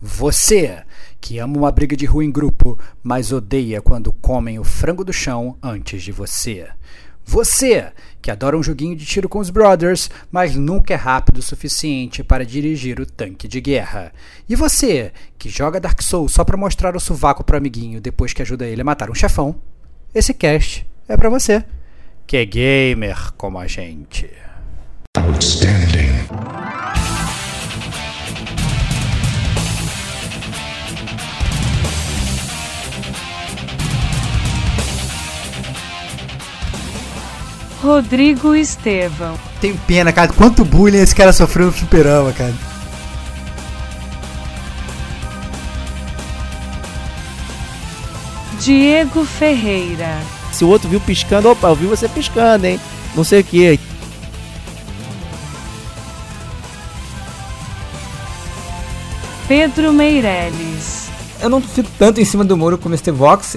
Você que ama uma briga de rua em grupo, mas odeia quando comem o frango do chão antes de você. Você que adora um joguinho de tiro com os brothers, mas nunca é rápido o suficiente para dirigir o tanque de guerra. E você que joga Dark Souls só para mostrar o sovaco pro amiguinho depois que ajuda ele a matar um chefão. Esse cast é para você, que é gamer como a gente. Outstanding. Rodrigo Estevão. Tenho pena, cara. Quanto bullying esse cara sofreu no fliperama, cara. Diego Ferreira. Se o outro viu piscando, opa, eu vi você piscando, hein? Não sei o que. Pedro Meirelles. Eu não fico tanto em cima do muro como este Vox.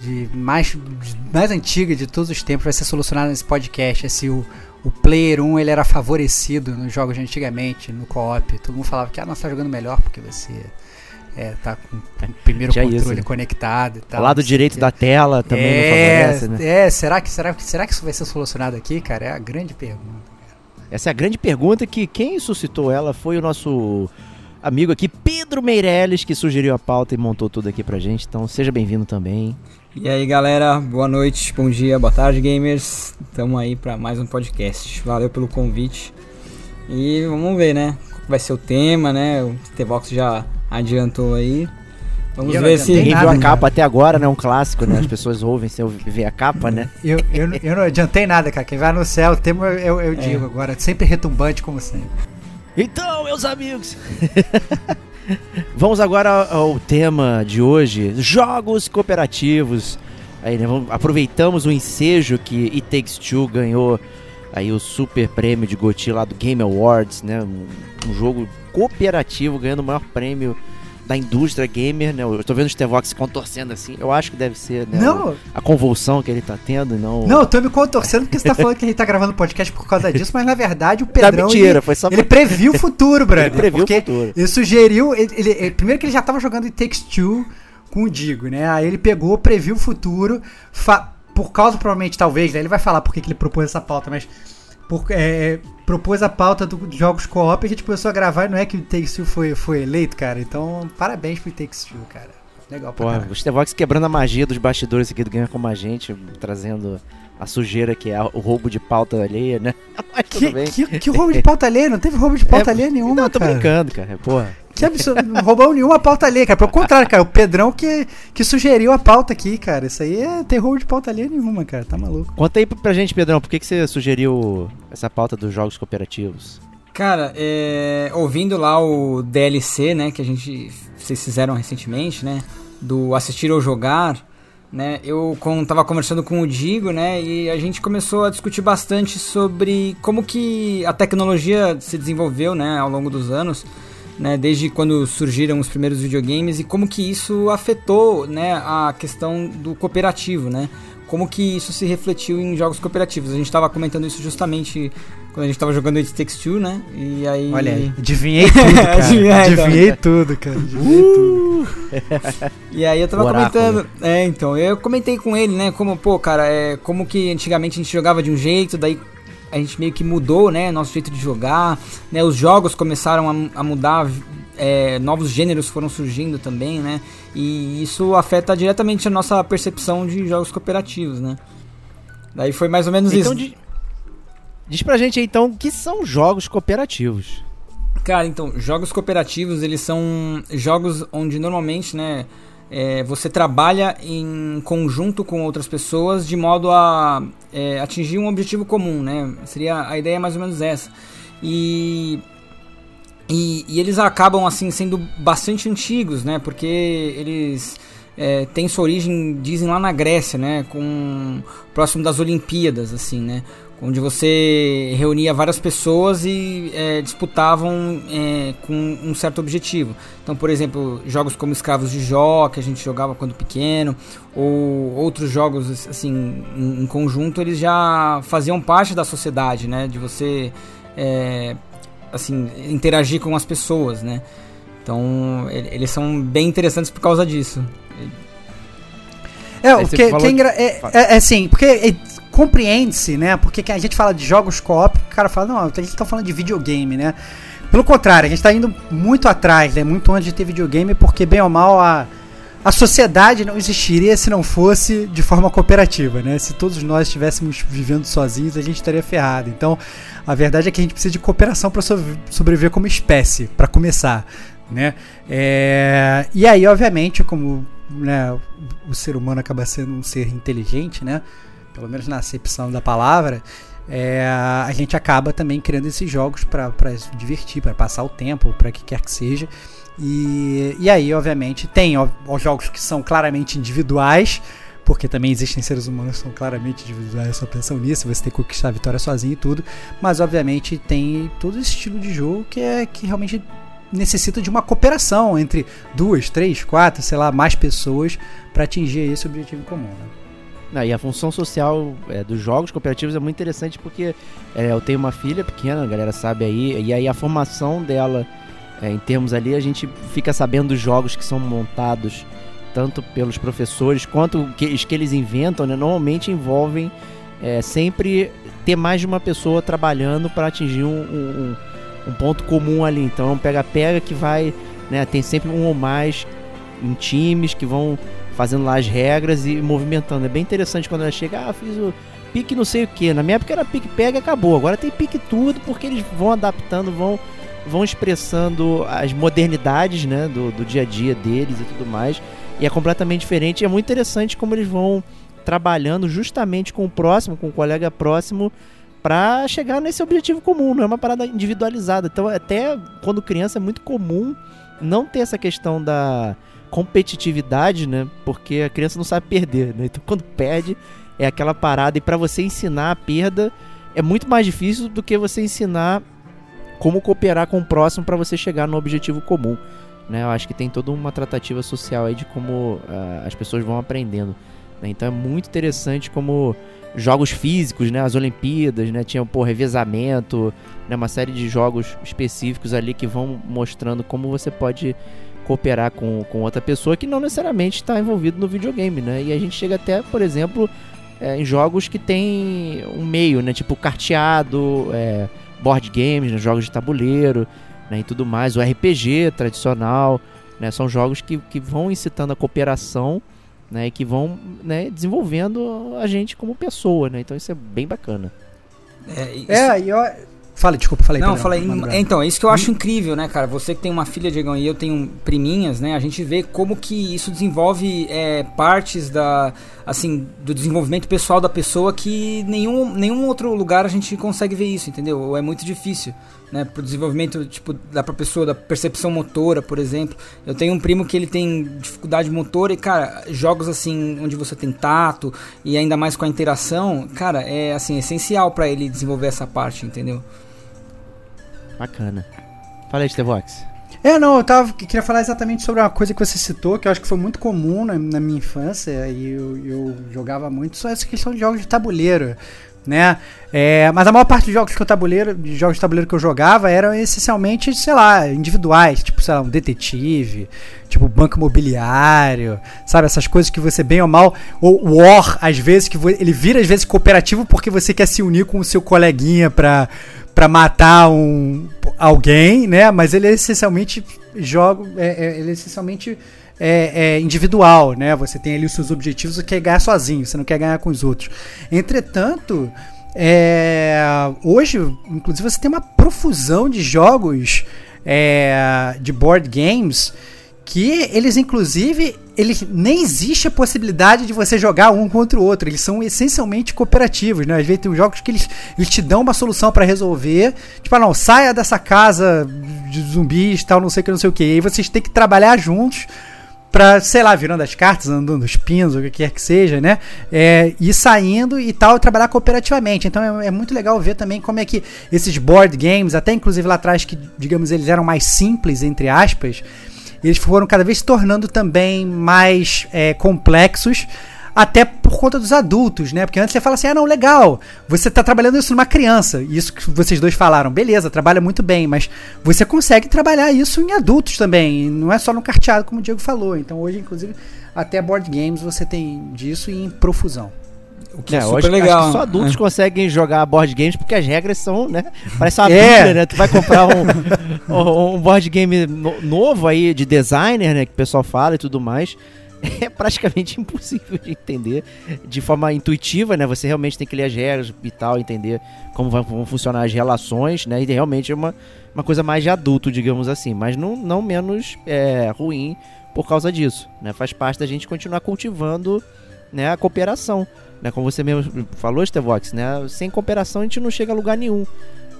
de mais, mais antiga de todos os tempos vai ser solucionada nesse podcast. É se o, o Player 1 ele era favorecido nos jogos de antigamente, no co-op. Todo mundo falava que ah, nós tá jogando melhor porque você é, tá com o primeiro Já controle isso. conectado e tal. Ao lado não o direito quê. da tela também não é, favorece, né? é, será que, será, que- será que isso vai ser solucionado aqui, cara? É a grande pergunta. Essa é a grande pergunta que quem suscitou ela foi o nosso amigo aqui, Pedro Meirelles, que sugeriu a pauta e montou tudo aqui pra gente. Então seja bem-vindo também. E aí galera, boa noite, bom dia, boa tarde gamers. Tamo aí pra mais um podcast. Valeu pelo convite. E vamos ver, né? Qual vai ser o tema, né? O T-Vox já adiantou aí. Vamos eu ver se. Quem viu a capa até agora, né? Um clássico, né? As pessoas ouvem sem ver a capa, né? Eu, eu, eu não adiantei nada, cara. Quem vai no céu, o tema eu, eu digo agora. Sempre retumbante, como sempre. Então, meus amigos! Vamos agora ao tema de hoje: jogos cooperativos. Aí, né, vamos- aproveitamos o ensejo que It Takes Two ganhou aí o super prêmio de GOTY lá do Game Awards, né? Um, um jogo cooperativo ganhando o maior prêmio da indústria gamer, né? Eu tô vendo o Stevox se contorcendo assim. Eu acho que deve ser, né? Não, a convulsão que ele tá tendo não. não, eu tô me contorcendo porque você tá falando que gente tá gravando podcast por causa disso, mas na verdade o Pedrão. mentira, ele, foi só ele previu o futuro, brother. Ele previu o porque futuro. Ele sugeriu. Ele, ele- ele- primeiro que ele já tava jogando It Takes Two com o Digo, né? Aí ele pegou, previu o futuro. fa- por causa, provavelmente, talvez, né? Ele vai falar por que que ele propôs essa pauta, mas. Por, é, propôs a pauta do- dos jogos co-op e a gente começou a gravar e não é que o It Takes Two foi, foi eleito, cara. Então, parabéns pro It Takes Two, cara. Legal pra Porra, caralho. o Stevox quebrando a magia dos bastidores aqui do Gamer Como a Gente, trazendo a sujeira que é o roubo de pauta alheia, né? Que, que, que roubo de pauta alheia? Não teve roubo de pauta É, alheia nenhuma, Não, eu tô cara. brincando, cara. Porra. Que absurdo. Não roubamos nenhuma pauta alheia, cara. Pelo contrário, cara. O Pedrão que, que sugeriu a pauta aqui, cara. Isso aí é tem roubo de pauta alheia nenhuma, cara. Tá maluco. Conta aí pra gente, Pedrão, por que, que você sugeriu essa pauta dos jogos cooperativos? Cara, é, ouvindo lá o DLC, né, que a gente vocês fizeram recentemente, né, do assistir ou jogar, né, eu com, tava conversando com o Digo, né, e a gente começou a discutir bastante sobre como que a tecnologia se desenvolveu, né, ao longo dos anos, né, desde quando surgiram os primeiros videogames e como que isso afetou, né, a questão do cooperativo, né, como que isso se refletiu em jogos cooperativos. A gente tava comentando isso justamente quando a gente tava jogando It Takes Two, né? E aí. Olha aí. Adivinhei tudo, cara. Adivinhei, então. Adivinhei tudo, cara. Adivinhei tudo. E aí eu tava O oráculo. comentando. É, então, eu comentei com ele, né? Como, pô, cara, é, como que antigamente a gente jogava de um jeito, daí a gente meio que mudou, né? Nosso jeito de jogar, né? Os jogos começaram a, a mudar, é, novos gêneros foram surgindo também, né? E isso afeta diretamente a nossa percepção de jogos cooperativos, né? Daí foi mais ou menos Então, isso. di- diz pra gente aí, então, o que são jogos cooperativos? Cara, então, jogos cooperativos, eles são jogos onde normalmente, né, é, você trabalha em conjunto com outras pessoas de modo a é, atingir um objetivo comum, né? Seria a ideia é mais ou menos essa. E, e, e eles acabam assim sendo bastante antigos, né? Porque eles é, têm sua origem, dizem lá na Grécia, né? Com próximo das Olimpíadas, assim, né? Onde você reunia várias pessoas e é, disputavam é, com um certo objetivo. Então, por exemplo, jogos como Escravos de Jó, que a gente jogava quando pequeno, ou outros jogos assim em, conjunto, eles já faziam parte da sociedade, né? De você é, assim interagir com as pessoas, né? Então, eles são bem interessantes por causa disso. É, o que, que é, é, é, é, assim, porque compreende-se, né? Porque a gente fala de jogos co-op, o cara fala, não, a gente tá falando de videogame, né? Pelo contrário, a gente está indo muito atrás, né? Muito antes de ter videogame, porque bem ou mal a, a sociedade não existiria se não fosse de forma cooperativa, né? Se todos nós estivéssemos vivendo sozinhos, a gente estaria ferrado. Então, a verdade é que a gente precisa de cooperação para sobreviver como espécie, para começar, né? É, e aí, obviamente, como né, o ser humano acaba sendo um ser inteligente, né? Pelo menos na acepção da palavra, é, a gente acaba também criando esses jogos para se divertir, para passar o tempo, para que quer que seja. E, e aí, obviamente, tem os jogos que são claramente individuais, porque também existem seres humanos que são claramente individuais, só pensam nisso, você tem que conquistar a vitória sozinho e tudo. Mas, obviamente, tem todo esse estilo de jogo que é que realmente necessita de uma cooperação entre duas, três, quatro, sei lá, mais pessoas para atingir esse objetivo comum. Né? E a função social é, dos jogos cooperativos é muito interessante porque é, eu tenho uma filha pequena, a galera sabe aí, e aí a formação dela, é, em termos ali, a gente fica sabendo dos jogos que são montados tanto pelos professores quanto os que eles inventam, né, normalmente envolvem é, sempre ter mais de uma pessoa trabalhando para atingir um, um, um, ponto comum ali. Então é um pega-pega que vai, né, tem sempre um ou mais em times que vão fazendo lá as regras e movimentando. É bem interessante quando ela chega, ah, fiz o pique não sei o que. Na minha época era pique pega e acabou. Agora tem pique tudo porque eles vão adaptando, vão vão expressando as modernidades, né, do, do dia a dia deles e tudo mais. E é completamente diferente. E é muito interessante como eles vão trabalhando justamente com o próximo, com o colega próximo, para chegar nesse objetivo comum. Não é uma parada individualizada. Então, até quando criança é muito comum não ter essa questão da competitividade, né? Porque a criança não sabe perder, né? Então quando perde é aquela parada e para você ensinar a perda é muito mais difícil do que você ensinar como cooperar com o próximo para você chegar no objetivo comum. Né? Eu acho que tem toda uma tratativa social aí de como uh, as pessoas vão aprendendo. Né? Então é muito interessante como jogos físicos, né? As Olimpíadas, né? Tinha pô, revezamento, né? uma série de jogos específicos ali que vão mostrando como você pode cooperar com, com outra pessoa que não necessariamente está envolvido no videogame, né? E a gente chega até, por exemplo, é, em jogos que tem um meio, né? Tipo carteado, é, board games, né? jogos de tabuleiro, né? E tudo mais. O RPG tradicional, né? São jogos que, que vão incitando a cooperação, né? E que vão né? desenvolvendo a gente como pessoa, né? Então isso é bem bacana. É, isso... é e eu, Fala, desculpa, falei. Não, falei. Então, é isso que eu acho incrível, né, cara? Você que tem uma filha, Diegão, e eu tenho priminhas, né? A gente vê como que isso desenvolve é, partes da, assim, do desenvolvimento pessoal da pessoa que nenhum, nenhum outro lugar a gente consegue ver isso, entendeu? Ou é muito difícil, né? Pro desenvolvimento, tipo, da pessoa, da percepção motora, por exemplo. Eu tenho um primo que ele tem dificuldade motora e, cara, jogos assim, onde você tem tato e ainda mais com a interação, cara, é, assim, essencial para ele desenvolver essa parte, entendeu? Bacana. Fala aí, Stevox. É, não, eu tava, queria falar exatamente sobre uma coisa que você citou, que eu acho que foi muito comum na, na minha infância, e eu, eu, jogava muito, só essa questão de jogos de tabuleiro, né? É, mas a maior parte dos jogos que eu tabuleiro, de jogos de tabuleiro que eu jogava eram essencialmente, sei lá, individuais, tipo, sei lá, um detetive, tipo banco imobiliário, sabe, essas coisas que você bem ou mal, ou War, às vezes que ele vira às vezes cooperativo porque você quer se unir com o seu coleguinha pra para matar um alguém, né? Mas ele é essencialmente joga, é, é, ele é essencialmente é, é, individual, né? Você tem ali os seus objetivos, você quer ganhar sozinho, você não quer ganhar com os outros. Entretanto, é, hoje, inclusive, você tem uma profusão de jogos é, de board games que eles, inclusive, eles nem existe a possibilidade de você jogar um contra o outro. Eles são essencialmente cooperativos, né? Às vezes tem jogos que eles, eles te dão uma solução para resolver. Tipo, ah, não, saia dessa casa de zumbis, tal, não sei o que, não sei o que. E aí vocês têm que trabalhar juntos pra, sei lá, virando as cartas, andando os pinos, o que quer que seja, né? É, ir saindo e tal, e trabalhar cooperativamente. Então é, é, muito legal ver também como é que esses board games, até inclusive lá atrás, que digamos eles eram mais simples, entre aspas, eles foram cada vez se tornando também mais é, complexos até por conta dos adultos, né? Porque antes você fala assim, ah, não, legal, você está trabalhando isso numa criança, isso que vocês dois falaram, beleza, trabalha muito bem, mas você consegue trabalhar isso em adultos também, não é só no carteado, como o Diego falou. Então hoje, inclusive, até board games você tem disso e em profusão. O que é, é super hoje, legal. só adultos é. conseguem jogar board games porque as regras são, né? Parece uma é. bíblia, né? Tu vai comprar um, um board game novo aí de designer, né? Que o pessoal fala e tudo mais é praticamente impossível de entender de forma intuitiva, né? Você realmente tem que ler as regras e tal, entender como vão funcionar as relações, né? E realmente é uma, uma coisa mais de adulto, digamos assim, mas não, não menos é, ruim por causa disso, né? Faz parte da gente continuar cultivando né, a cooperação, né? Como você mesmo falou, Stevox, né? Sem cooperação a gente não chega a lugar nenhum.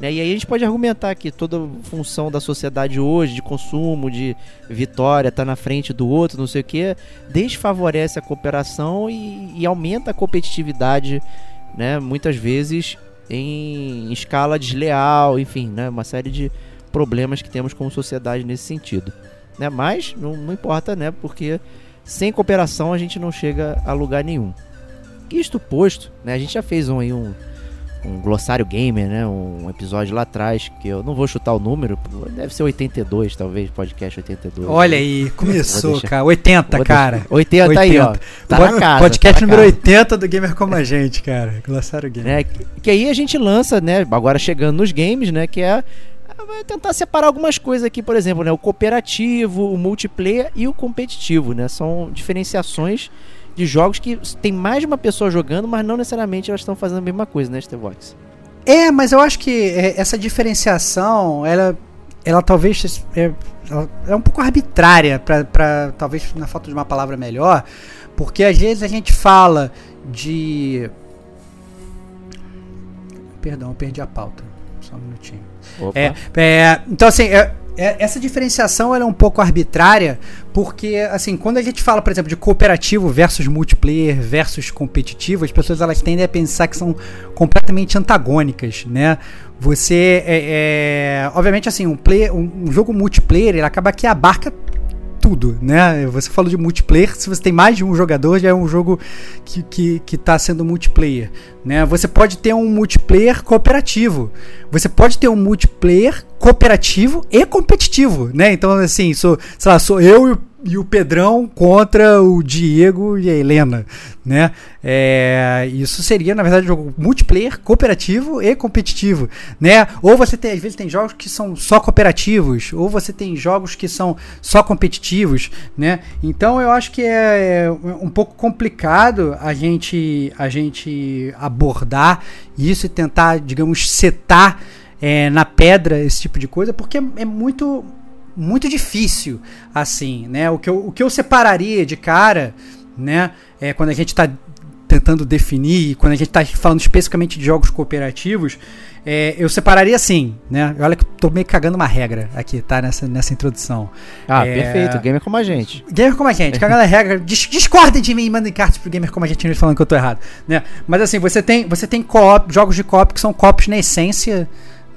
Né? E aí a gente pode argumentar que toda função da sociedade hoje, de consumo, de vitória, tá na frente do outro, não sei o que, desfavorece a cooperação e, e aumenta a competitividade, né? muitas vezes em, escala desleal, enfim, né? uma série de problemas que temos como sociedade nesse sentido. Né? Mas não, não importa, né? porque sem cooperação a gente não chega a lugar nenhum. Isto posto, né? a gente já fez um, aí um um glossário gamer, né? Um episódio lá atrás, que eu não vou chutar o número, deve ser 82, talvez, podcast 82. Olha aí, começou, cara. 80, cara. 80, 80 aí, ó. Tá na casa, podcast tá número casa. 80 do Gamer Como a Gente, cara. Glossário Gamer. É, que, que aí a gente lança, né? Agora chegando nos games, né? Que é vai tentar separar algumas coisas aqui, por exemplo, né? O cooperativo, o multiplayer e o competitivo, né? São diferenciações de jogos que tem mais de uma pessoa jogando, mas não necessariamente elas estão fazendo a mesma coisa, né, Stevox? É, mas eu acho que é, essa diferenciação, ela, ela talvez é, ela é um pouco arbitrária, para talvez na falta de uma palavra melhor, porque às vezes a gente fala de. Perdão, eu perdi a pauta. Só um minutinho. É, é, então, assim, é, essa diferenciação é um pouco arbitrária, porque, assim, quando a gente fala, por exemplo, de cooperativo versus multiplayer versus competitivo, as pessoas elas tendem a pensar que são completamente antagônicas, né? Você, é, é obviamente, assim, um, play, um, um jogo multiplayer, ele acaba que abarca tudo, né? Você falou de multiplayer, se você tem mais de um jogador, já é um jogo que, que, que tá sendo multiplayer, né? Você pode ter um multiplayer cooperativo, você pode ter um multiplayer cooperativo e competitivo, né? Então, assim, sou, sei lá, sou eu e o e o Pedrão contra o Diego e a Helena, né? É, isso seria, na verdade, um jogo multiplayer, cooperativo e competitivo, né? Ou você tem, às vezes, tem jogos que são só cooperativos, ou você tem jogos que são só competitivos, né? Então, eu acho que é, é um pouco complicado a gente, a gente abordar isso e tentar, digamos, setar é, na pedra esse tipo de coisa, porque é, é muito muito difícil, assim, né? O que eu, o que eu separaria de cara, né? É quando a gente está tentando definir, quando a gente está falando especificamente de jogos cooperativos, é, eu separaria assim, né? Olha que eu tô meio cagando uma regra aqui, tá? Nessa, nessa introdução. Ah, é, perfeito. Gamer como a gente. Gamer como a gente. cagando a regra. Dis discordem de mim e mandem cartas pro Gamer como a gente falando que eu tô errado, né? Mas assim, você tem, você tem co jogos de co-op que são co-ops na essência,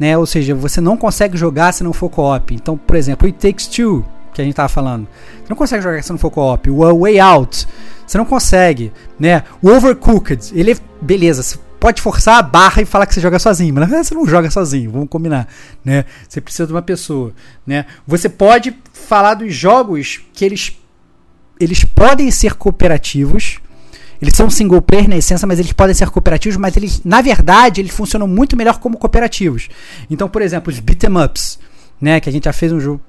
né? Ou seja, você não consegue jogar se não for co-op. Então, por exemplo, It Takes Two, que a gente tava falando. Você não consegue jogar se não for co-op. O Way Out, você não consegue, né? O Overcooked, ele é beleza, você pode forçar a barra e falar que você joga sozinho, mas você não joga sozinho, vamos combinar, né? Você precisa de uma pessoa, né? Você pode falar dos jogos que eles eles podem ser cooperativos, eles são single player na essência, mas eles podem ser cooperativos, mas eles, na verdade, eles funcionam muito melhor como cooperativos. Então, por exemplo, os beat'em ups, né, que a gente já fez um jo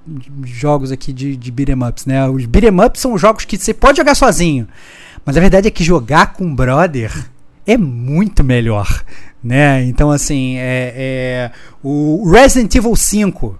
jogos aqui de, de beat'em ups, né? Os beat'em ups são jogos que você pode jogar sozinho, mas a verdade é que jogar com brother é muito melhor, né? Então, assim, é, é o Resident Evil 5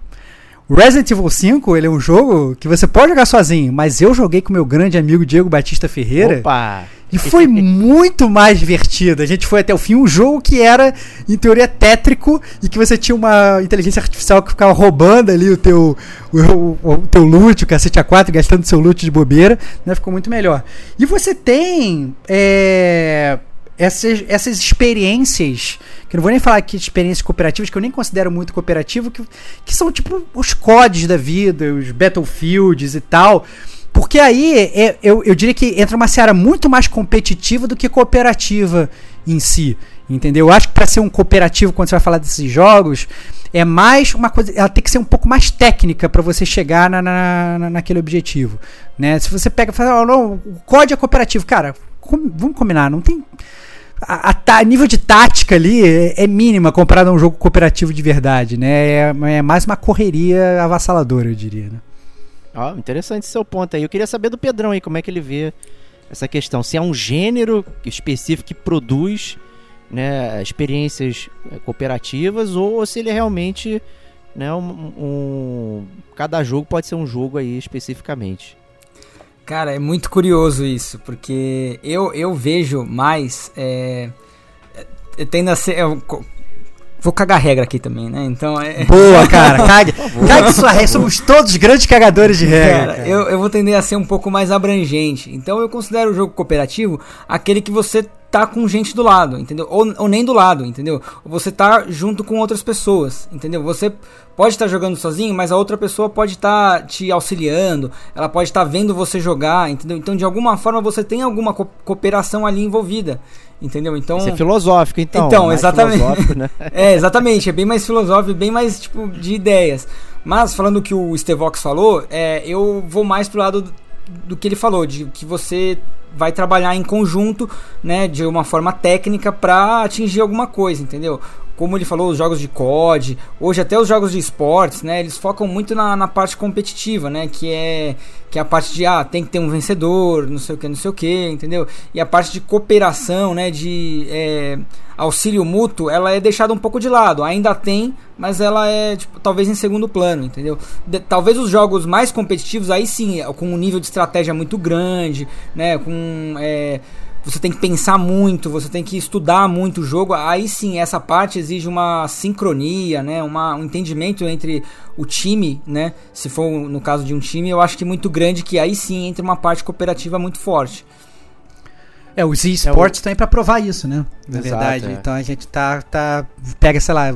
Resident Evil 5, ele é um jogo que você pode jogar sozinho, mas eu joguei com meu grande amigo Diego Batista Ferreira. Opa! E foi muito mais divertido. A gente foi até o fim. Um jogo que era, em teoria, tétrico e que você tinha uma inteligência artificial que ficava roubando ali o teu, o, o, o teu loot, o cacete A4, gastando seu loot de bobeira. Né? Ficou muito melhor. E você tem é, essas, essas experiências, que eu não vou nem falar aqui de experiências cooperativas, que eu nem considero muito cooperativo, que, que são tipo os CODs da vida, os Battlefields e tal. Porque aí é, eu, eu diria que entra uma seara muito mais competitiva do que cooperativa em si. Entendeu? Eu acho que para ser um cooperativo, quando você vai falar desses jogos, é mais uma coisa. Ela tem que ser um pouco mais técnica para você chegar na, na, na, naquele objetivo. Né? Se você pega e fala, oh, não, o código é cooperativo, cara, com, vamos combinar, não tem. A, a, a, nível de tática ali é, é, mínima comparado a um jogo cooperativo de verdade, né? É, é mais uma correria avassaladora, eu diria, né? Ó, interessante seu ponto aí. Eu queria saber do Pedrão aí, como é que ele vê essa questão. Se é um gênero específico que produz né, experiências é, cooperativas ou se ele é realmente né, um, um, cada jogo pode ser um jogo aí especificamente. Cara, é muito curioso isso, porque eu, eu vejo mais. É tendo a ser. Vou cagar regra aqui também, né? Então é. Boa, cara. Cague, cague sua regra. Somos todos grandes cagadores de regra. Cara, Eu, eu vou tender a ser um pouco mais abrangente. Então eu considero o jogo cooperativo aquele que você tá com gente do lado, entendeu? Ou, ou nem do lado, entendeu? Você tá junto com outras pessoas, entendeu? Você pode estar tá jogando sozinho, mas a outra pessoa pode estar tá te auxiliando, ela pode estar tá vendo você jogar, entendeu? Então, de alguma forma, você tem alguma co cooperação ali envolvida. Entendeu? Então. Isso é filosófico, então. Então, exatamente. Né? é, exatamente. É bem mais filosófico, bem mais tipo de ideias. Mas, falando o que o Stevox falou, é, eu vou mais pro lado do, do que ele falou, de que você vai trabalhar em conjunto, né, de uma forma técnica para atingir alguma coisa, entendeu? Como ele falou, os jogos de COD, hoje até os jogos de esportes, né? Eles focam muito na, na parte competitiva, né? Que é, que é a parte de, ah, tem que ter um vencedor, não sei o que, não sei o que, entendeu? E a parte de cooperação, né? De é, auxílio mútuo, ela é deixada um pouco de lado. Ainda tem, mas ela é, tipo, talvez em segundo plano, entendeu? De, talvez os jogos mais competitivos, aí sim, com um nível de estratégia muito grande, né? Com... É, você tem que pensar muito, você tem que estudar muito o jogo. Aí sim, essa parte exige uma sincronia, né? Uma, um entendimento entre o time, né? Se for no caso de um time, eu acho que muito grande que aí sim entra uma parte cooperativa muito forte. É, os esportes é o... para provar isso, né? Na Exato, verdade. É. Então a gente tá, tá. Pega, sei lá,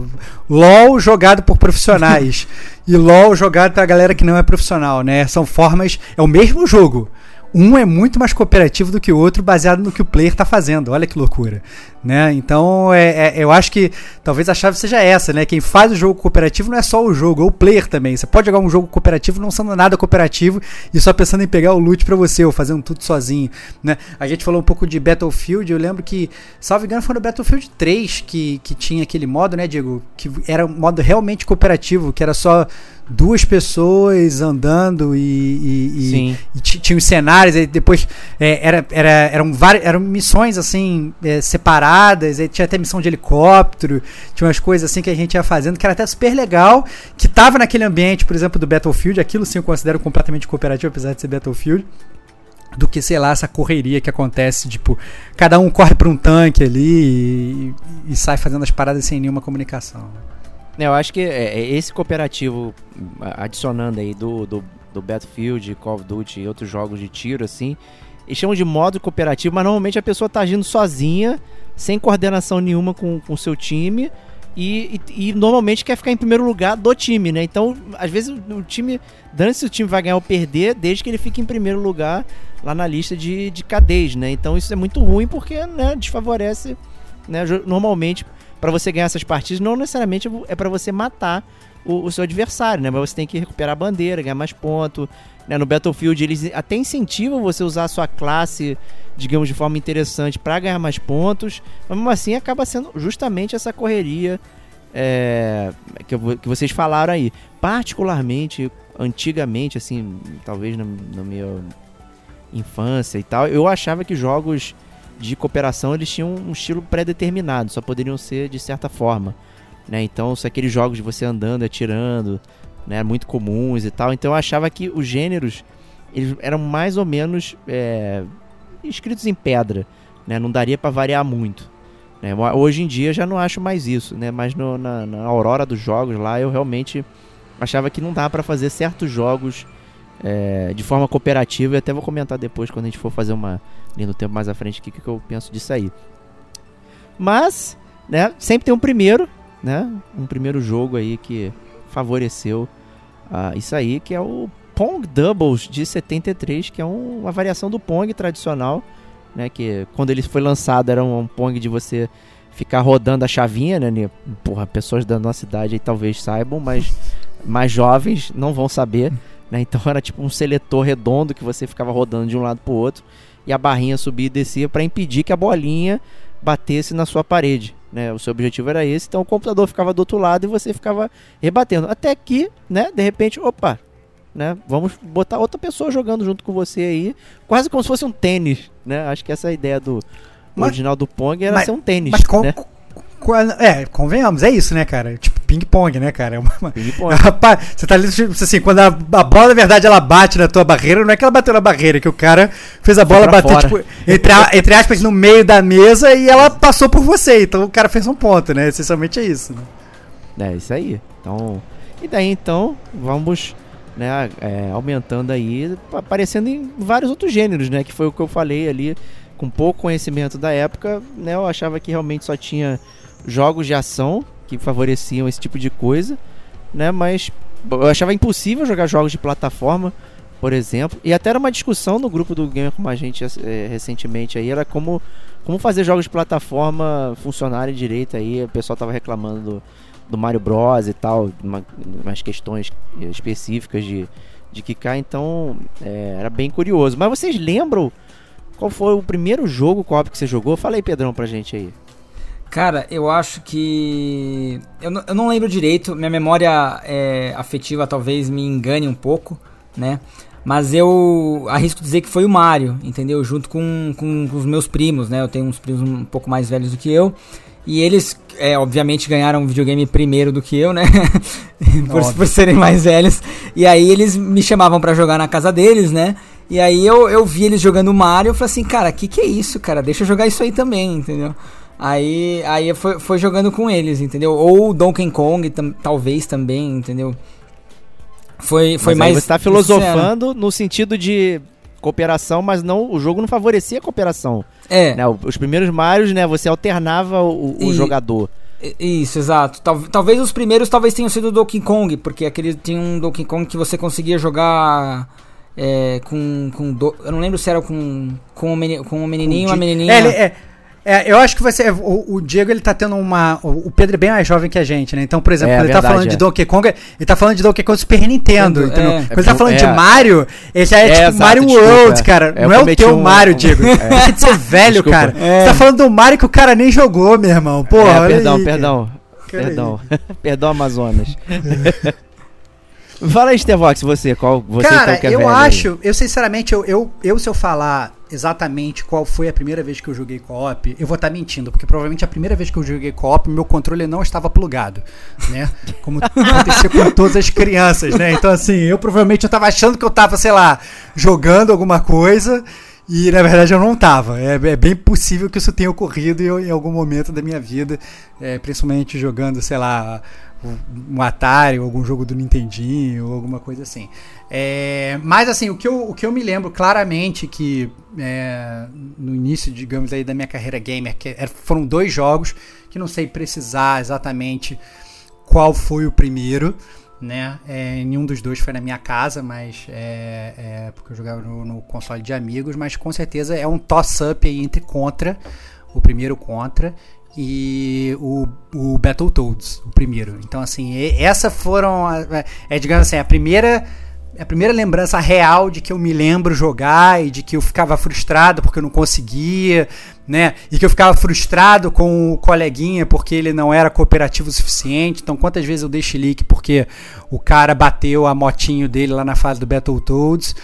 LOL jogado por profissionais e LOL jogado pra galera que não é profissional, né? São formas. É o mesmo jogo um é muito mais cooperativo do que o outro, baseado no que o player está fazendo. Olha que loucura, né? Então, é, é, eu acho que talvez a chave seja essa, né? Quem faz o jogo cooperativo não é só o jogo, é o player também. Você pode jogar um jogo cooperativo não sendo nada cooperativo e só pensando em pegar o loot para você ou fazendo tudo sozinho, né? A gente falou um pouco de Battlefield, eu lembro que, salvo engano, foi no Battlefield 3 que, que tinha aquele modo, né, Diego? Que era um modo realmente cooperativo, que era só duas pessoas andando e, e, e, e tinha os cenários, e depois é, era, era, eram, várias, eram missões assim é, separadas, tinha até missão de helicóptero, tinha umas coisas assim que a gente ia fazendo que era até super legal, que tava naquele ambiente, por exemplo, do Battlefield, aquilo sim eu considero completamente cooperativo, apesar de ser Battlefield do que, sei lá, essa correria que acontece, tipo, cada um corre para um tanque ali e, e, sai fazendo as paradas sem nenhuma comunicação. É, eu acho que é, é esse cooperativo, adicionando aí do, do, do Battlefield, Call of Duty e outros jogos de tiro, assim, eles chamam de modo cooperativo, mas normalmente a pessoa tá agindo sozinha, sem coordenação nenhuma com o seu time, e, e, e, normalmente quer ficar em primeiro lugar do time, né? Então, às vezes o time, dando se o time vai ganhar ou perder, desde que ele fique em primeiro lugar lá na lista de, de cadeias, né? Então isso é muito ruim porque né, desfavorece, né, normalmente para você ganhar essas partidas, não necessariamente é para você matar o, o, seu adversário, né? Mas você tem que recuperar a bandeira, ganhar mais pontos. Né? No Battlefield, eles até incentivam você a usar a sua classe, digamos, de forma interessante para ganhar mais pontos. Mas mesmo assim, acaba sendo justamente essa correria é, que, que, vocês falaram aí. Particularmente, antigamente, assim, talvez na minha infância e tal, eu achava que jogos de cooperação eles tinham um estilo pré-determinado, só poderiam ser de certa forma. Né? Então, se aqueles jogos de você andando, atirando, né, muito comuns e tal. Então eu achava que os gêneros eles eram mais ou menos é, escritos em pedra, né? Não daria para variar muito. Né? Hoje em dia já não acho mais isso, né? Mas no, na, na aurora dos jogos lá eu realmente achava que não dá para fazer certos jogos é, de forma cooperativa. E até vou comentar depois quando a gente for fazer uma linha no tempo mais à frente o que, que eu penso disso aí. Mas, né? Sempre tem um primeiro, né? Um primeiro jogo aí que favoreceu uh, isso aí, que é o Pong Doubles de 73, que é um, uma variação do Pong tradicional, né? Que quando ele foi lançado era um, um Pong de você ficar rodando a chavinha, né? Porra, pessoas da nossa idade aí talvez saibam, mas mais jovens não vão saber, né? Então era tipo um seletor redondo que você ficava rodando de um lado pro outro e a barrinha subia e descia para impedir que a bolinha batesse na sua parede. Né? O seu objetivo era esse, então o computador ficava do outro lado e você ficava rebatendo. Até que, né, de repente, opa, né? Vamos botar outra pessoa jogando junto com você aí, quase como se fosse um tênis, né? Acho que essa é a ideia do mas, original do Pong era mas, ser um tênis, mas com, né? Com, é, convenhamos, é isso, né, cara? Tipo ping-pong, né, cara? É uma, ping-pong. você tá ali, tipo assim, quando a, a, bola, na verdade, ela bate na tua barreira, não é que ela bateu na barreira, é que o cara fez a bola bater, fora. tipo, entre, entre aspas, no meio da mesa e ela passou por você. Então o cara fez um ponto, né? Essencialmente é isso. Né? É, isso aí. Então, e daí, então, vamos né, é, aumentando aí, aparecendo em vários outros gêneros, né, que foi o que eu falei ali, com pouco conhecimento da época, né, eu achava que realmente só tinha jogos de ação que favoreciam esse tipo de coisa, né, mas eu achava impossível jogar jogos de plataforma, por exemplo, e até era uma discussão no grupo do Gamer com a gente é, recentemente aí, era como, como fazer jogos de plataforma funcionarem direito aí, o pessoal tava reclamando do do Mario Bros e tal, uma, umas questões específicas de, de Kikai, então é, era bem curioso. Mas vocês lembram qual foi o primeiro jogo co-op que você jogou? Fala aí, Pedrão, pra gente aí. Cara, eu acho que. Eu não, eu não lembro direito, minha memória é, afetiva talvez me engane um pouco, né? Mas eu arrisco dizer que foi o Mario, entendeu? Junto com, com, com os meus primos, né? Eu tenho uns primos um pouco mais velhos do que eu. E eles, é, obviamente, ganharam um videogame primeiro do que eu, né? por, por, serem mais velhos. E aí eles me chamavam para jogar na casa deles, né? E aí eu, eu vi eles jogando Mario e falei assim, cara, que que é isso, cara? Deixa eu jogar isso aí também, entendeu? Aí, aí foi, foi jogando com eles, entendeu? Ou Donkey Kong, tam, talvez também, entendeu? Foi, foi Mas mais. Você tá filosofando no sentido de cooperação, mas não o jogo não favorecia a cooperação. É. Né, os primeiros Marios, né, você alternava o, o e, jogador. Isso, exato. Tal, talvez os primeiros talvez tenham sido Donkey Kong, porque aquele tinha um Donkey Kong que você conseguia jogar é, com, com do, eu não lembro se era com com um, meni, com um menininho uma menininha. É, é, é, eu acho que você. O, o, Diego ele tá tendo uma. O Pedro é bem mais jovem que a gente, né? Então, por exemplo, é, quando ele tá verdade, tá falando é. de Donkey Kong, ele tá falando de Donkey Kong Super Nintendo, entendeu? É. Quando ele tá falando de é. Mario, ele já é, tipo exato, Mario desculpa, World, cara. não é o teu um, Mario, Diego. Deixa de ser velho, desculpa. cara. Você tá falando do Mario que o cara nem jogou, meu irmão. Porra, perdão, aí, perdão. Perdão. Perdão, Amazonas. Fala aí, Stevox, você, qual você Cara, então, que é eu acho, aí? eu sinceramente, eu, eu, eu, se eu falar exatamente qual foi a primeira vez que eu joguei co-op, eu vou estar tá mentindo, porque provavelmente a primeira vez que eu joguei co-op, meu controle não estava plugado, né? Como aconteceu com todas as crianças, né? Então, assim, eu provavelmente eu tava achando que eu tava, sei lá, jogando alguma coisa e na verdade eu não estava. É, é, bem possível que isso tenha ocorrido em, em algum momento da minha vida, é, principalmente jogando, sei lá, um Atari ou algum jogo do Nintendinho ou alguma coisa assim. É, mas assim, o que, eu, o que eu me lembro claramente que é, no início, digamos aí, da minha carreira gamer, que foram dois jogos que não sei precisar exatamente qual foi o primeiro, né? É, nenhum dos dois foi na minha casa, mas é, é porque eu jogava no, no, console de amigos, mas com certeza é um toss-up entre Contra, o primeiro Contra, e o, o Battletoads, o primeiro. Então, assim, essa foram, é, é, digamos assim, a primeira a primeira lembrança real de que eu me lembro jogar e de que eu ficava frustrado porque eu não conseguia, né? E que eu ficava frustrado com o coleguinha porque ele não era cooperativo o suficiente. Então, quantas vezes eu dei chilique porque o cara bateu a motinho dele lá na fase do Battletoads?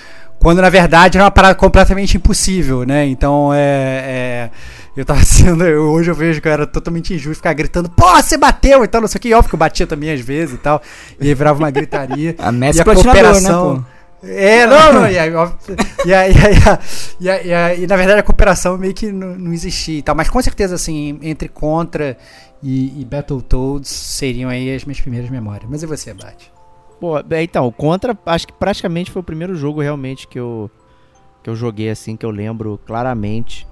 Quando na verdade era uma parada completamente impossível, né? Então é. é eu tava sendo. eu- hoje eu vejo que eu era totalmente injusto ficar gritando, pô, você bateu e tal, não sei o que. E Óbvio que eu batia também às vezes e tal. E aí virava uma gritaria. A Messi E a né, cooperação- pô? É, não, não, e, e, aí, e, aí, e, aí, e, aí, e na verdade a cooperação meio que não, não existia e tal, mas com certeza assim, entre Contra e, e Battletoads seriam aí as minhas primeiras memórias. Mas e você, Bate? Pô, é, então, Contra, acho que praticamente foi o primeiro jogo realmente que eu, que eu joguei assim, que eu lembro claramente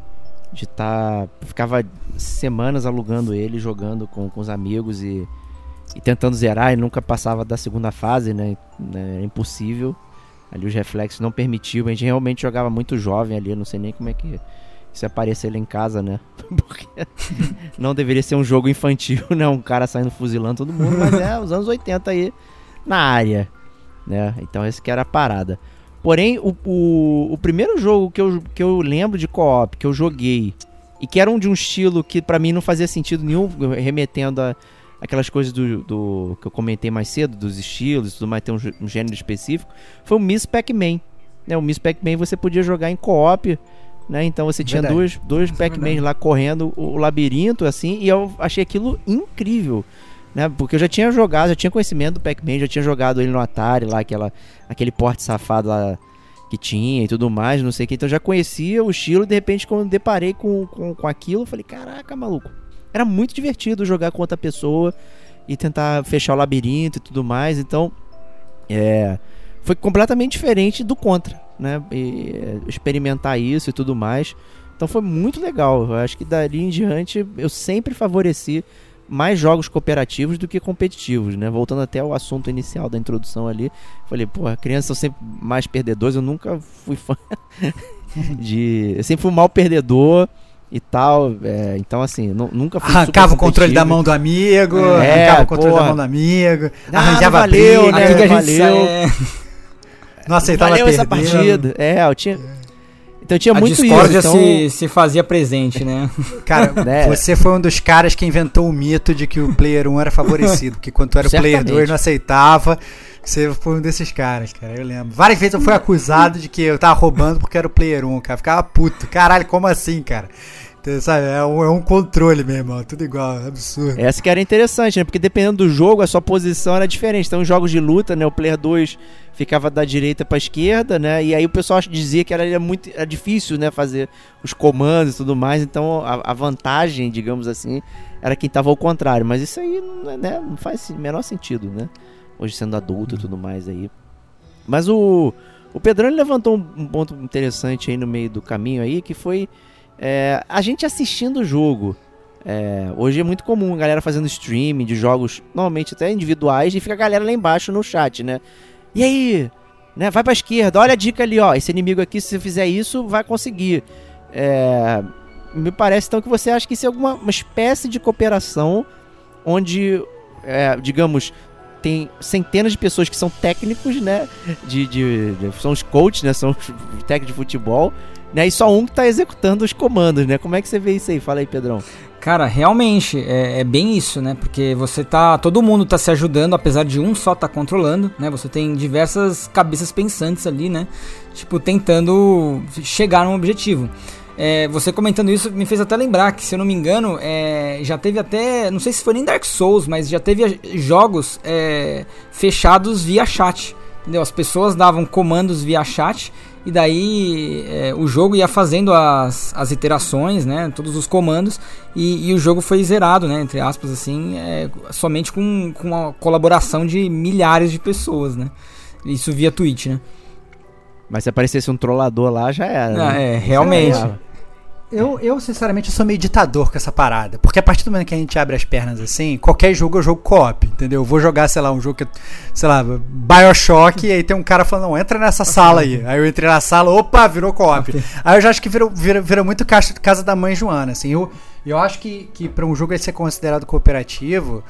de estar. ficava semanas alugando ele, jogando com, com os amigos e, e tentando zerar e nunca passava da segunda fase, né? né, Era impossível. Ali os reflexos não permitiam. A gente realmente jogava muito jovem ali, eu não sei nem como é que isso aparecer lá em casa, né? Porque não deveria ser um jogo infantil, né? Um cara saindo fuzilando todo mundo, mas é os anos 80 aí na área, né? Então esse que era a parada. Porém, o, o, o primeiro jogo que eu, que eu lembro de co-op, que eu joguei, e que era um de um estilo que pra mim não fazia sentido nenhum, remetendo a aquelas coisas do, do que eu comentei mais cedo, dos estilos e tudo mais, ter um, um gênero específico, foi o Miss Pac-Man. Né? O Miss Pac-Man você podia jogar em co-op, né? Então você tinha Verdade. dois, dois é Pac-Man lá correndo o, o labirinto, assim, e eu achei aquilo incrível. Né? Porque eu já tinha jogado, já tinha conhecimento do Pac-Man, já tinha jogado ele no Atari, lá, aquela, aquele porte safado lá que tinha e tudo mais, não sei o que. Então já conhecia o estilo de repente quando deparei com, com, com aquilo, eu falei, caraca, maluco. Era muito divertido jogar com outra pessoa e tentar fechar o labirinto e tudo mais. Então, é, foi completamente diferente do Contra, né? E, é, experimentar isso e tudo mais. Então foi muito legal. Eu acho que dali em diante eu sempre favoreci mais jogos cooperativos do que competitivos, né? Voltando até ao assunto inicial da introdução ali, falei, pô, crianças são sempre mais perdedores. Eu nunca fui fã de, eu sempre fui um mal perdedor e tal. é, então assim, nu- nunca fui Arrancava o controle da mão do amigo, É, arrancava o controle porra. da mão do amigo, Ah, arranjava valeu, briga, né? Valeu. é, não aceitava Valeu essa perder. partida. É, eu tinha. Então tinha a muito isso. Então, se, se fazia presente, né? Cara, Né? você foi um dos caras que inventou o mito de que o player 1 era favorecido, porque quando tu era o player Certamente. 2 não aceitava. Você foi um desses caras, cara, eu lembro. Várias vezes eu fui acusado de que eu tava roubando porque era o player 1, cara. Ficava puto. Caralho, como assim, cara? Sabe, é um, é um controle, meu irmão. Tudo igual, absurdo. Essa que era interessante, né? Porque dependendo do jogo, a sua posição era diferente. Então, em jogos de luta, né? O player 2 ficava da direita pra esquerda, né? E aí o pessoal dizia que era, muito era difícil, né? Fazer os comandos e tudo mais. Então, a, a vantagem, digamos assim, era quem tava ao contrário. Mas isso aí não, é, né? não faz o menor sentido, né? Hoje sendo adulto e tudo mais aí. Mas o, o Pedrão levantou um ponto interessante aí no meio do caminho aí, que foi é, a gente assistindo o jogo. É, hoje é muito comum a galera fazendo streaming de jogos, normalmente até individuais, e fica a galera lá embaixo no chat, né? E aí? Né, vai pra esquerda, olha a dica ali, ó. Esse inimigo aqui, se você fizer isso, vai conseguir. É, me parece então que você acha que isso é alguma uma espécie de cooperação onde, é, digamos, tem centenas de pessoas que são técnicos, né? De, de- de- são os coaches, né? São os técnicos de futebol, né? E só um que tá executando os comandos, né? Como é que você vê isso aí? Fala aí, Pedrão. Cara, realmente é, é bem isso, né? Porque você tá. Todo mundo tá se ajudando, apesar de um só tá controlando, né? Você tem diversas cabeças pensantes ali, né? Tipo, tentando chegar num objetivo. É, você comentando isso me fez até lembrar que, se eu não me engano, é, já teve até. Não sei se foi nem Dark Souls, mas já teve a- jogos é, fechados via chat. Entendeu? As pessoas davam comandos via chat e daí é, o jogo ia fazendo as, as iterações, né? Todos os comandos e, e o jogo foi zerado, né? Entre aspas, assim, é, somente com, com a colaboração de milhares de pessoas, né? Isso via Twitch, né? Mas se aparecesse um trollador lá, já era. Ah, né? é, realmente. Eu, eu, sinceramente, sou meio ditador com essa parada. Porque a partir do momento que a gente abre as pernas assim, qualquer jogo eu jogo co-op, entendeu? Eu vou jogar, sei lá, um jogo que, sei lá, Bioshock, e aí tem um cara falando, não, entra nessa sala aí. Aí eu entrei na sala, opa, virou co-op. Aí eu já acho que virou, vira, vira muito caixa, casa da mãe Joana, assim. Eu, eu acho que, que para um jogo ele ser considerado cooperativo,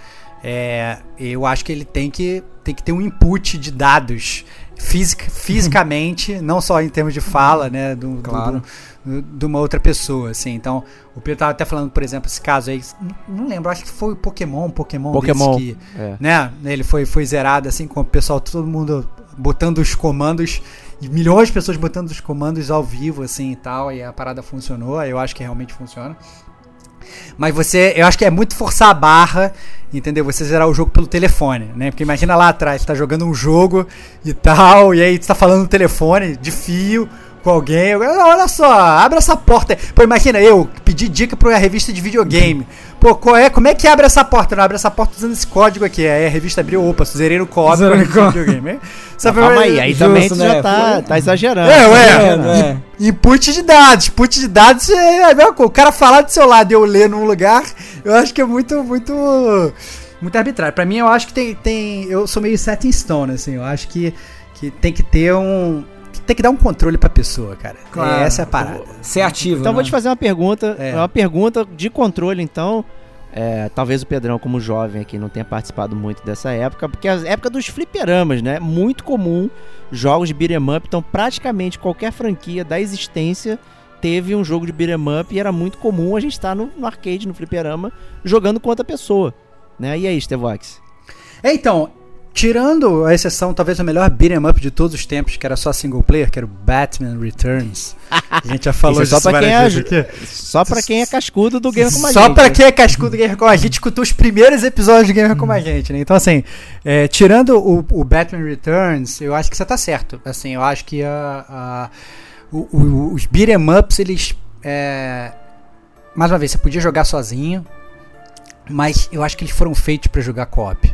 é, eu acho que ele tem que, tem que ter um input de dados fisic, fisicamente, não só em termos de fala, né? Do, do- Claro. do- de uma outra pessoa, assim. Então, o Pedro tava até falando, por exemplo, esse caso aí, não, lembro, acho que foi o Pokémon, Pokémon, Pokémon. que, É. né, ele foi, foi zerado, assim, com o pessoal, todo mundo botando os comandos, e milhões de pessoas botando os comandos ao vivo, assim e tal, e a parada funcionou. Eu acho que realmente funciona. Mas você, eu acho que é muito forçar a barra, entendeu? Você zerar o jogo pelo telefone, né? Porque imagina lá atrás, você tá jogando um jogo e tal, e aí você tá falando no telefone, de fio, com alguém. Eu, olha só, abre essa porta. Pô, imagina eu pedir dica pra uma revista de videogame. Pô, qual é, como é que abre essa porta? Não, abre essa porta usando esse código aqui. Aí a revista abriu, opa, zerei no código Zerei no de código. videogame. Não, calma aí, aí Justo, também tu né? já tá, tá exagerando. É, ué. É, é. In- Input de dados. Input de dados é a mesma coisa. O cara falar do seu lado e eu ler num lugar, eu acho que é muito, muito. Muito arbitrário. Pra mim, eu acho que tem. tem eu sou meio set in stone, assim. Eu acho que, que tem que ter um. Que Tem que dar um controle pra pessoa, cara. Claro. Essa é a parada. Ser ativo. Então né? vou te fazer uma pergunta, É. uma pergunta de controle, então. É, talvez o Pedrão, como jovem aqui, não tenha participado muito dessa época, porque é a época dos fliperamas, né? Muito comum jogos de beat'em up, então praticamente qualquer franquia da existência teve um jogo de beat'em up e era muito comum a gente estar no, no arcade, no fliperama, jogando com outra pessoa, né? E aí, Stevox? É, então, tirando a exceção, talvez o melhor beat'em up de todos os tempos, que era só single player, que era o Batman Returns. A gente já falou Isso é disso só pra quem é, só pra quem é cascudo do Gamer Como a Só Gente, pra né? quem é cascudo do Gamer Como a gente, escutou os primeiros episódios do Gamer Como a gente, né? Então, assim, é, tirando o, o Batman Returns, eu acho que você tá certo. Assim, eu acho que a, a- o- o- os beat'em ups, eles. é, mais uma vez, você podia jogar sozinho, mas eu acho que eles foram feitos pra jogar co-op.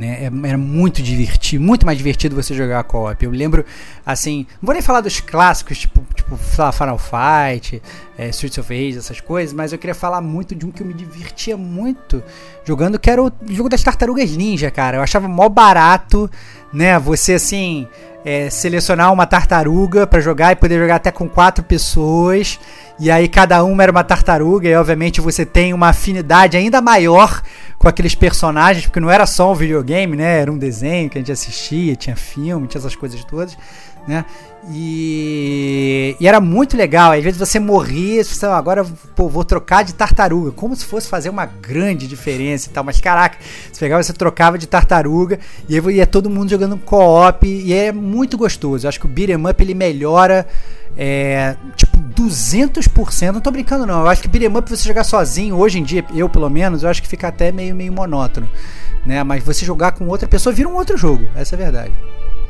Né? É- Era muito divertido, muito mais divertido você jogar co-op. Eu lembro, assim, não vou nem falar dos clássicos, tipo, tipo Final Fight, é, Streets of Rage, essas coisas, mas eu queria falar muito de um que eu me divertia muito jogando, que era o jogo das Tartarugas Ninja, cara. Eu achava mó barato, né? Você, assim, é, selecionar uma tartaruga pra jogar e poder jogar até com quatro pessoas. E aí cada uma era uma tartaruga e obviamente você tem uma afinidade ainda maior com aqueles personagens, porque não era só um videogame, né? Era um desenho que a gente assistia, tinha filme, tinha essas coisas todas, né? E, e era muito legal. Às vezes você morria, você falava, agora pô, vou trocar de tartaruga, como se fosse fazer uma grande diferença e tal. Mas caraca, você pegava, você trocava de tartaruga e aí ia todo mundo jogando co-op e é muito gostoso. Eu acho que o beat'em up ele melhora é, tipo 200%. Não tô brincando não. Eu acho que beat'em up você jogar sozinho hoje em dia, eu pelo menos, eu acho que fica até meio meio monótono, né? Mas você jogar com outra pessoa vira um outro jogo. Essa é a verdade.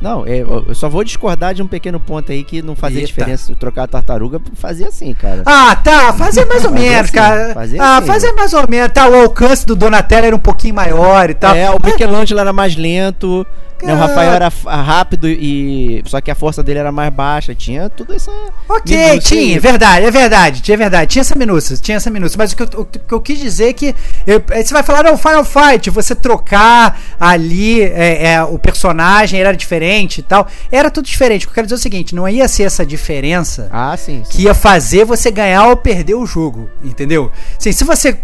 Não, é, eu só vou discordar de um pequeno ponto aí que não fazia Eita. diferença trocar a tartaruga, fazia assim, cara. Ah, tá, fazia mais ou menos, assim, cara. fazia ah, assim. fazia mais ou menos. Tá, o alcance do Donatello era um pouquinho maior e tal. É, o Michelangelo era mais lento, né, o. Rafael era rápido e. Só que a força dele era mais baixa, tinha tudo isso. Ok, minúcia tinha, é verdade, é verdade, tinha verdade, tinha essa minúcia, tinha essa minúcia, mas o que eu, o que eu quis dizer é que eu- aí você vai falar, não, Final Fight, você trocar ali é, é, o personagem era diferente e tal, era tudo diferente, o que eu quero dizer é o seguinte, não ia ser essa diferença Ah, sim. sim. que ia fazer você ganhar ou perder o jogo, entendeu? Sim, se você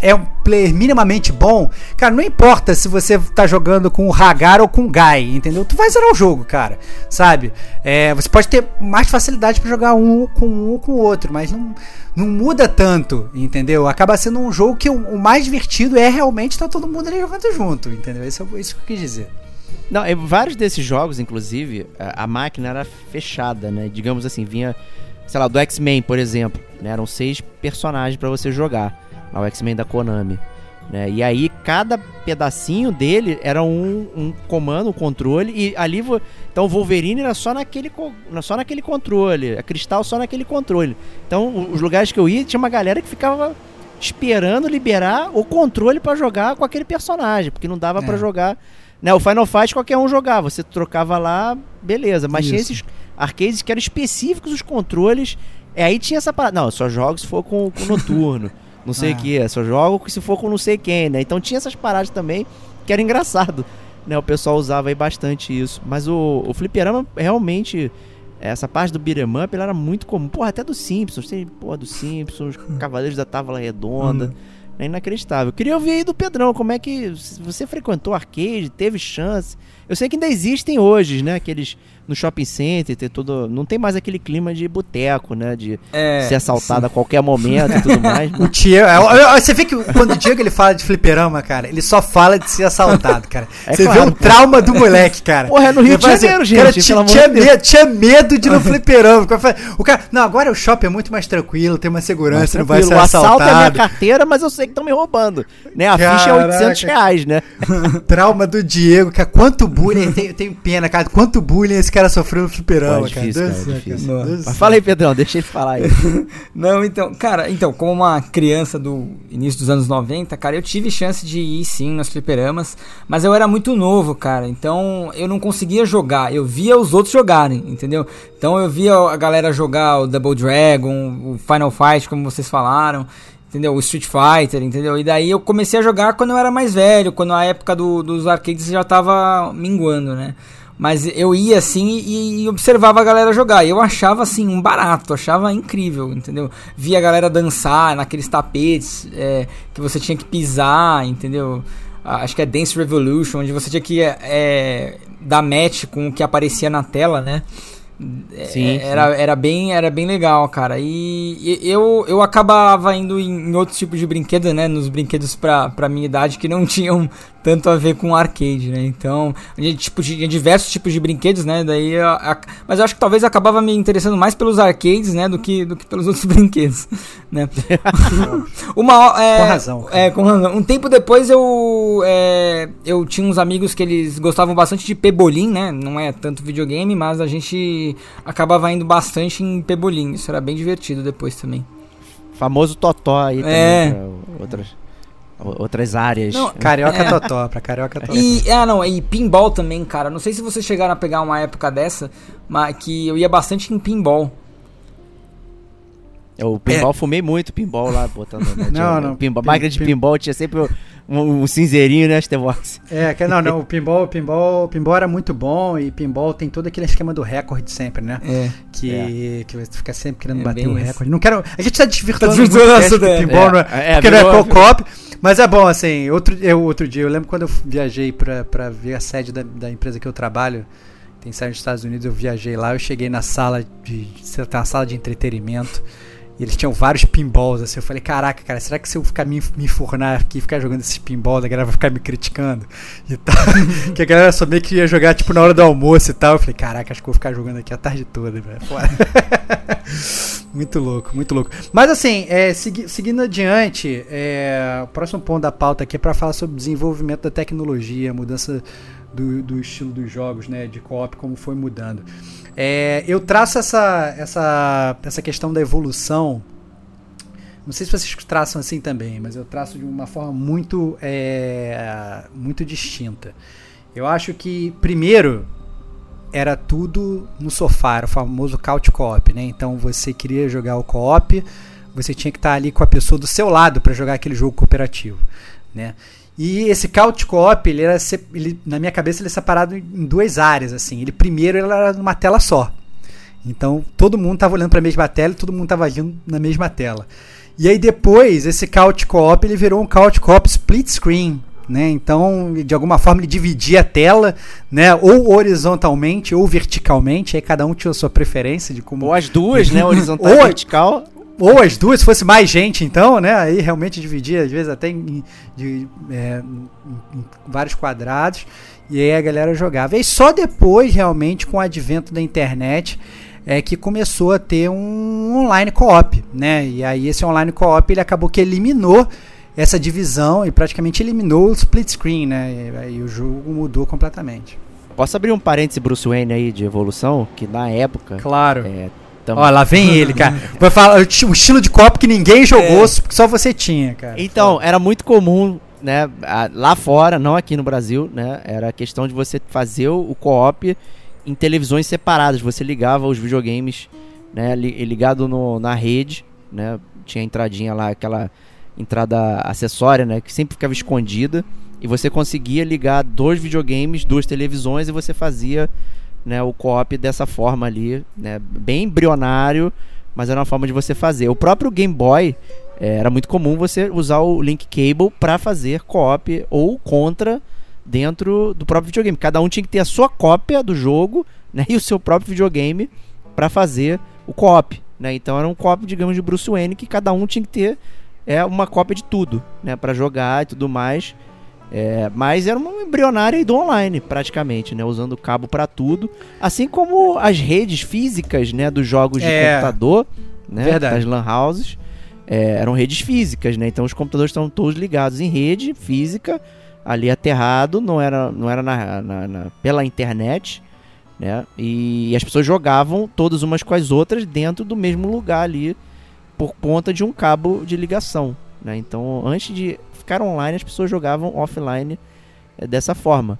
é um player minimamente bom, cara, não importa se você tá jogando com o Hagar ou com o Guy, entendeu? Tu vai zerar o jogo, cara, sabe? É, você pode ter mais facilidade pra jogar um com um ou com o outro, mas não, não muda tanto, entendeu? Acaba sendo um jogo que o, o mais divertido é realmente estar todo mundo ali jogando junto, entendeu? Isso é isso que eu quis dizer. Não, vários desses jogos, inclusive, a, a máquina era fechada, né? Digamos assim, vinha, sei lá, do X-Men, por exemplo, né? Eram seis personagens pra você jogar. Lá, o X-Men da Konami. Né? E aí, cada pedacinho dele era um, um comando, um controle, e ali. Então, o Wolverine era só naquele, só naquele controle, a Cristal só naquele controle. Então, o- os lugares que eu ia, tinha uma galera que ficava esperando liberar o controle pra jogar com aquele personagem, porque não dava É. pra jogar. Né, o Final Fight qualquer um jogava, você trocava lá, beleza. Mas tinha Isso. esses arcades que eram específicos os controles. É, aí tinha essa parada. Não, só jogo se for com, com noturno. não sei Ah. o que, só jogo se for com não sei quem, né? Então tinha essas paradas também que era engraçado. Né? O pessoal usava aí bastante isso. Mas o, o fliperama realmente. Essa parte do beat'em up era muito comum. Porra, até dos Simpsons. Tem, porra, dos Simpsons, Cavaleiros da Távola Redonda. É inacreditável. Queria ouvir aí do Pedrão, como é que você frequentou arcade, teve chance? Eu sei que ainda existem hoje, né? Aqueles no shopping center, ter tudo. Não tem mais aquele clima de boteco, né? De É, ser assaltado sim. a qualquer momento e tudo mais. O Diego, é, é, você vê que quando o Diego ele fala de fliperama, cara, ele só fala de ser assaltado, cara. É você claro, vê o trauma do moleque, cara. Porra, é no Rio de assim, Janeiro, cara, gente, tinha, amor tinha medo, tinha medo de ir no fliperama. O cara cara, não, agora o shopping é muito mais tranquilo, tem uma segurança, não vai ser Tranquilo, o assalto é minha assaltado. carteira, mas eu sei que estão me roubando. Né? A ficha é 800 Caraca. reais, né? Trauma do Diego, cara. Quanto bullying, eu tenho, pena, cara. Quanto bullying esse cara sofreu no fliperama, é cara. difícil, Deus cara, do é céu, difícil. Deus. Mas fala aí, Pedrão, deixa ele falar aí. Não, então, cara, então, como uma criança do início dos anos 90, cara, eu tive chance de ir sim nos fliperamas, mas eu era muito novo, cara, então eu não conseguia jogar, eu via os outros jogarem, entendeu? Então eu via a galera jogar o Double Dragon, o Final Fight, como vocês falaram, entendeu? O Street Fighter, entendeu? E daí eu comecei a jogar quando eu era mais velho, quando a época do- dos arcades já tava minguando, né? Mas eu ia assim e, e observava a galera jogar. E eu achava assim um barato, achava incrível, entendeu? Via a galera dançar naqueles tapetes é, que você tinha que pisar, entendeu? Acho que é Dance Revolution, onde você tinha que é, dar match com o que aparecia na tela, né? É, Sim, era, era, bem, era bem legal, cara. E, e eu, eu acabava indo em, em outros tipos de brinquedos, né? Nos brinquedos pra, pra minha idade que não tinham tanto a ver com arcade, né? Então, a gente, tipo, tinha diversos tipos de brinquedos, né? Daí, a- a- mas eu acho que talvez acabava me interessando mais pelos arcades, né? Do que, do que pelos outros brinquedos, né? Uma, é, Com razão, cara. É, com razão. Um tempo depois eu, é, eu tinha uns amigos que eles gostavam bastante de pebolim, né? Não é tanto videogame, mas a gente acabava indo bastante em pebolim. Isso era bem divertido depois também. Famoso Totó aí também, É. outras, áreas. Não, Carioca É. Totó, pra Carioca Totó. E, ah, não, e pinball também, cara. Não sei se vocês chegaram a pegar uma época dessa, mas que eu ia bastante em pinball. Eu, o pinball, fumei muito pinball lá, botando. Né, tinha Não, um não, Pinball, pin- máquina de pin- pinball tinha sempre um, um cinzeirinho, né, Stevox? É, que, não, não, o pinball, o pinball, o pinball era muito bom e pinball tem todo aquele esquema do recorde sempre, né? É. Que, que você fica sempre querendo É bater o isso. recorde. Não quero. A gente tá desvirtuando Tá desvirtuando muito do é. pinball, É, não é, é, porque não é co-op. Mas é bom, assim, outro, eu, outro dia, eu lembro quando eu viajei pra, pra ver a sede da, da empresa que eu trabalho, tem sede nos Estados Unidos, eu viajei lá, eu cheguei na sala de. Tem uma sala de entretenimento. Eles tinham vários pinballs, assim. Eu falei, caraca, cara, será que se eu ficar me, me enfurnar aqui ficar jogando esses pinballs, a galera vai ficar me criticando? E tal. que a galera só meio que ia jogar, tipo, na hora do almoço e tal. Eu falei, caraca, acho que vou ficar jogando aqui a tarde toda, velho. Foda. muito louco, muito louco. Mas assim, é, segui- seguindo adiante, é, o próximo ponto da pauta aqui é para falar sobre desenvolvimento da tecnologia, mudança do, do estilo dos jogos, né, de co-op, como foi mudando. É, eu traço essa, essa, essa questão da evolução. Não sei se vocês traçam assim também, mas eu traço de uma forma muito, é, muito distinta. Eu acho que, primeiro, era tudo no sofá, era o famoso couch co-op, né? Então você queria jogar o co-op, você tinha que estar ali com a pessoa do seu lado para jogar aquele jogo cooperativo, né? E esse couch co-op, ele era ele, na minha cabeça ele é separado em duas áreas assim. Ele primeiro ele era numa tela só. Então todo mundo estava olhando para a mesma tela e todo mundo estava agindo na mesma tela. E aí depois esse couch co-op ele virou um couch co-op split screen, né? Então de alguma forma ele dividia a tela, né? Ou horizontalmente ou verticalmente. Aí cada um tinha a sua preferência de como Ou as duas, né, horizontal Ou- e vertical. Ou as duas, se fosse mais gente, então, né? Aí realmente dividia, às vezes até em, de, é, em- vários quadrados. E aí a galera jogava. E aí só depois, realmente, com o advento da internet, é que começou a ter um online co-op, né? E aí esse online co-op ele acabou que eliminou essa divisão e praticamente eliminou o split screen, né? E aí o jogo mudou completamente. Posso abrir um parêntese Bruce Wayne aí de evolução? Que na época. Claro. É, tam- Ó, lá vem ele, cara. Vai falar o esti- o estilo de copo que ninguém jogou, É. só você tinha, cara. Então, era muito comum, né, lá fora, não aqui no Brasil, né, era a questão de você fazer o co-op em televisões separadas, você ligava os videogames, né, li- ligado no, na rede, né, tinha a entradinha lá, aquela entrada acessória, né, que sempre ficava escondida, e você conseguia ligar dois videogames, duas televisões, e você fazia, né, o co-op dessa forma ali, né, bem embrionário, mas era uma forma de você fazer. O próprio Game Boy é, era muito comum você usar o link cable para fazer co-op ou contra dentro do próprio videogame. Cada um tinha que ter a sua cópia do jogo né, e o seu próprio videogame para fazer o co-op. Né? Então era um co-op, digamos, de Bruce Wayne que cada um tinha que ter é, uma cópia de tudo né, para jogar e tudo mais. É, mas era uma embrionária do online, praticamente, né? Usando cabo para tudo. Assim como as redes físicas, né? Dos jogos de É. computador, né? Verdade. Das lan houses. é, eram redes físicas, né? Então os computadores estavam todos ligados em rede física, ali aterrado, não era, não era na, na- na- pela internet, né? E, as pessoas jogavam todas umas com as outras dentro do mesmo lugar ali, por conta de um cabo de ligação, né? Então antes de ficar online, as pessoas jogavam offline é, dessa forma.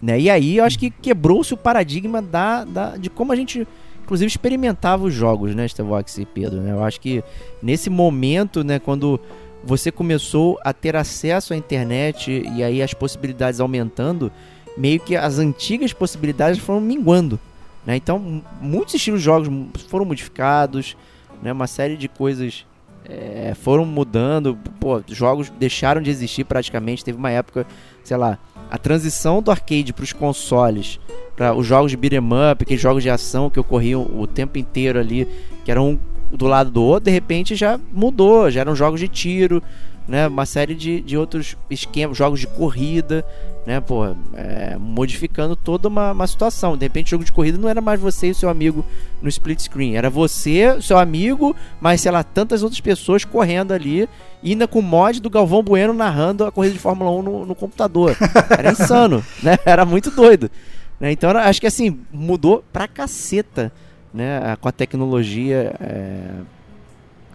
Né? E aí eu acho que quebrou-se o paradigma da, da, de como a gente, inclusive, experimentava os jogos, né, Stevox e Pedro? Né? Eu acho que nesse momento, né, quando você começou a ter acesso à internet e aí as possibilidades aumentando, meio que as antigas possibilidades foram minguando. Né? Então, muitos estilos de jogos foram modificados, né? uma série de coisas é, foram mudando. Pô, jogos deixaram de existir praticamente. Teve uma época, sei lá, a transição do arcade para os consoles, para os jogos de beat'em up, aqueles jogos de ação que ocorriam o tempo inteiro ali, que eram um do lado do outro, de repente já mudou, já eram jogos de tiro, né? Uma série de, de outros esquemas, jogos de corrida, né? Pô, é, modificando toda uma, uma situação. De repente, jogo de corrida não era mais você e o seu amigo no split screen, era você, seu amigo, mas sei lá, tantas outras pessoas correndo ali, ainda com mod do Galvão Bueno narrando a corrida de Fórmula 1 no, no computador. Era insano, né? Era muito doido. Né? Então, era- acho que assim, mudou pra caceta, né? Com a tecnologia é,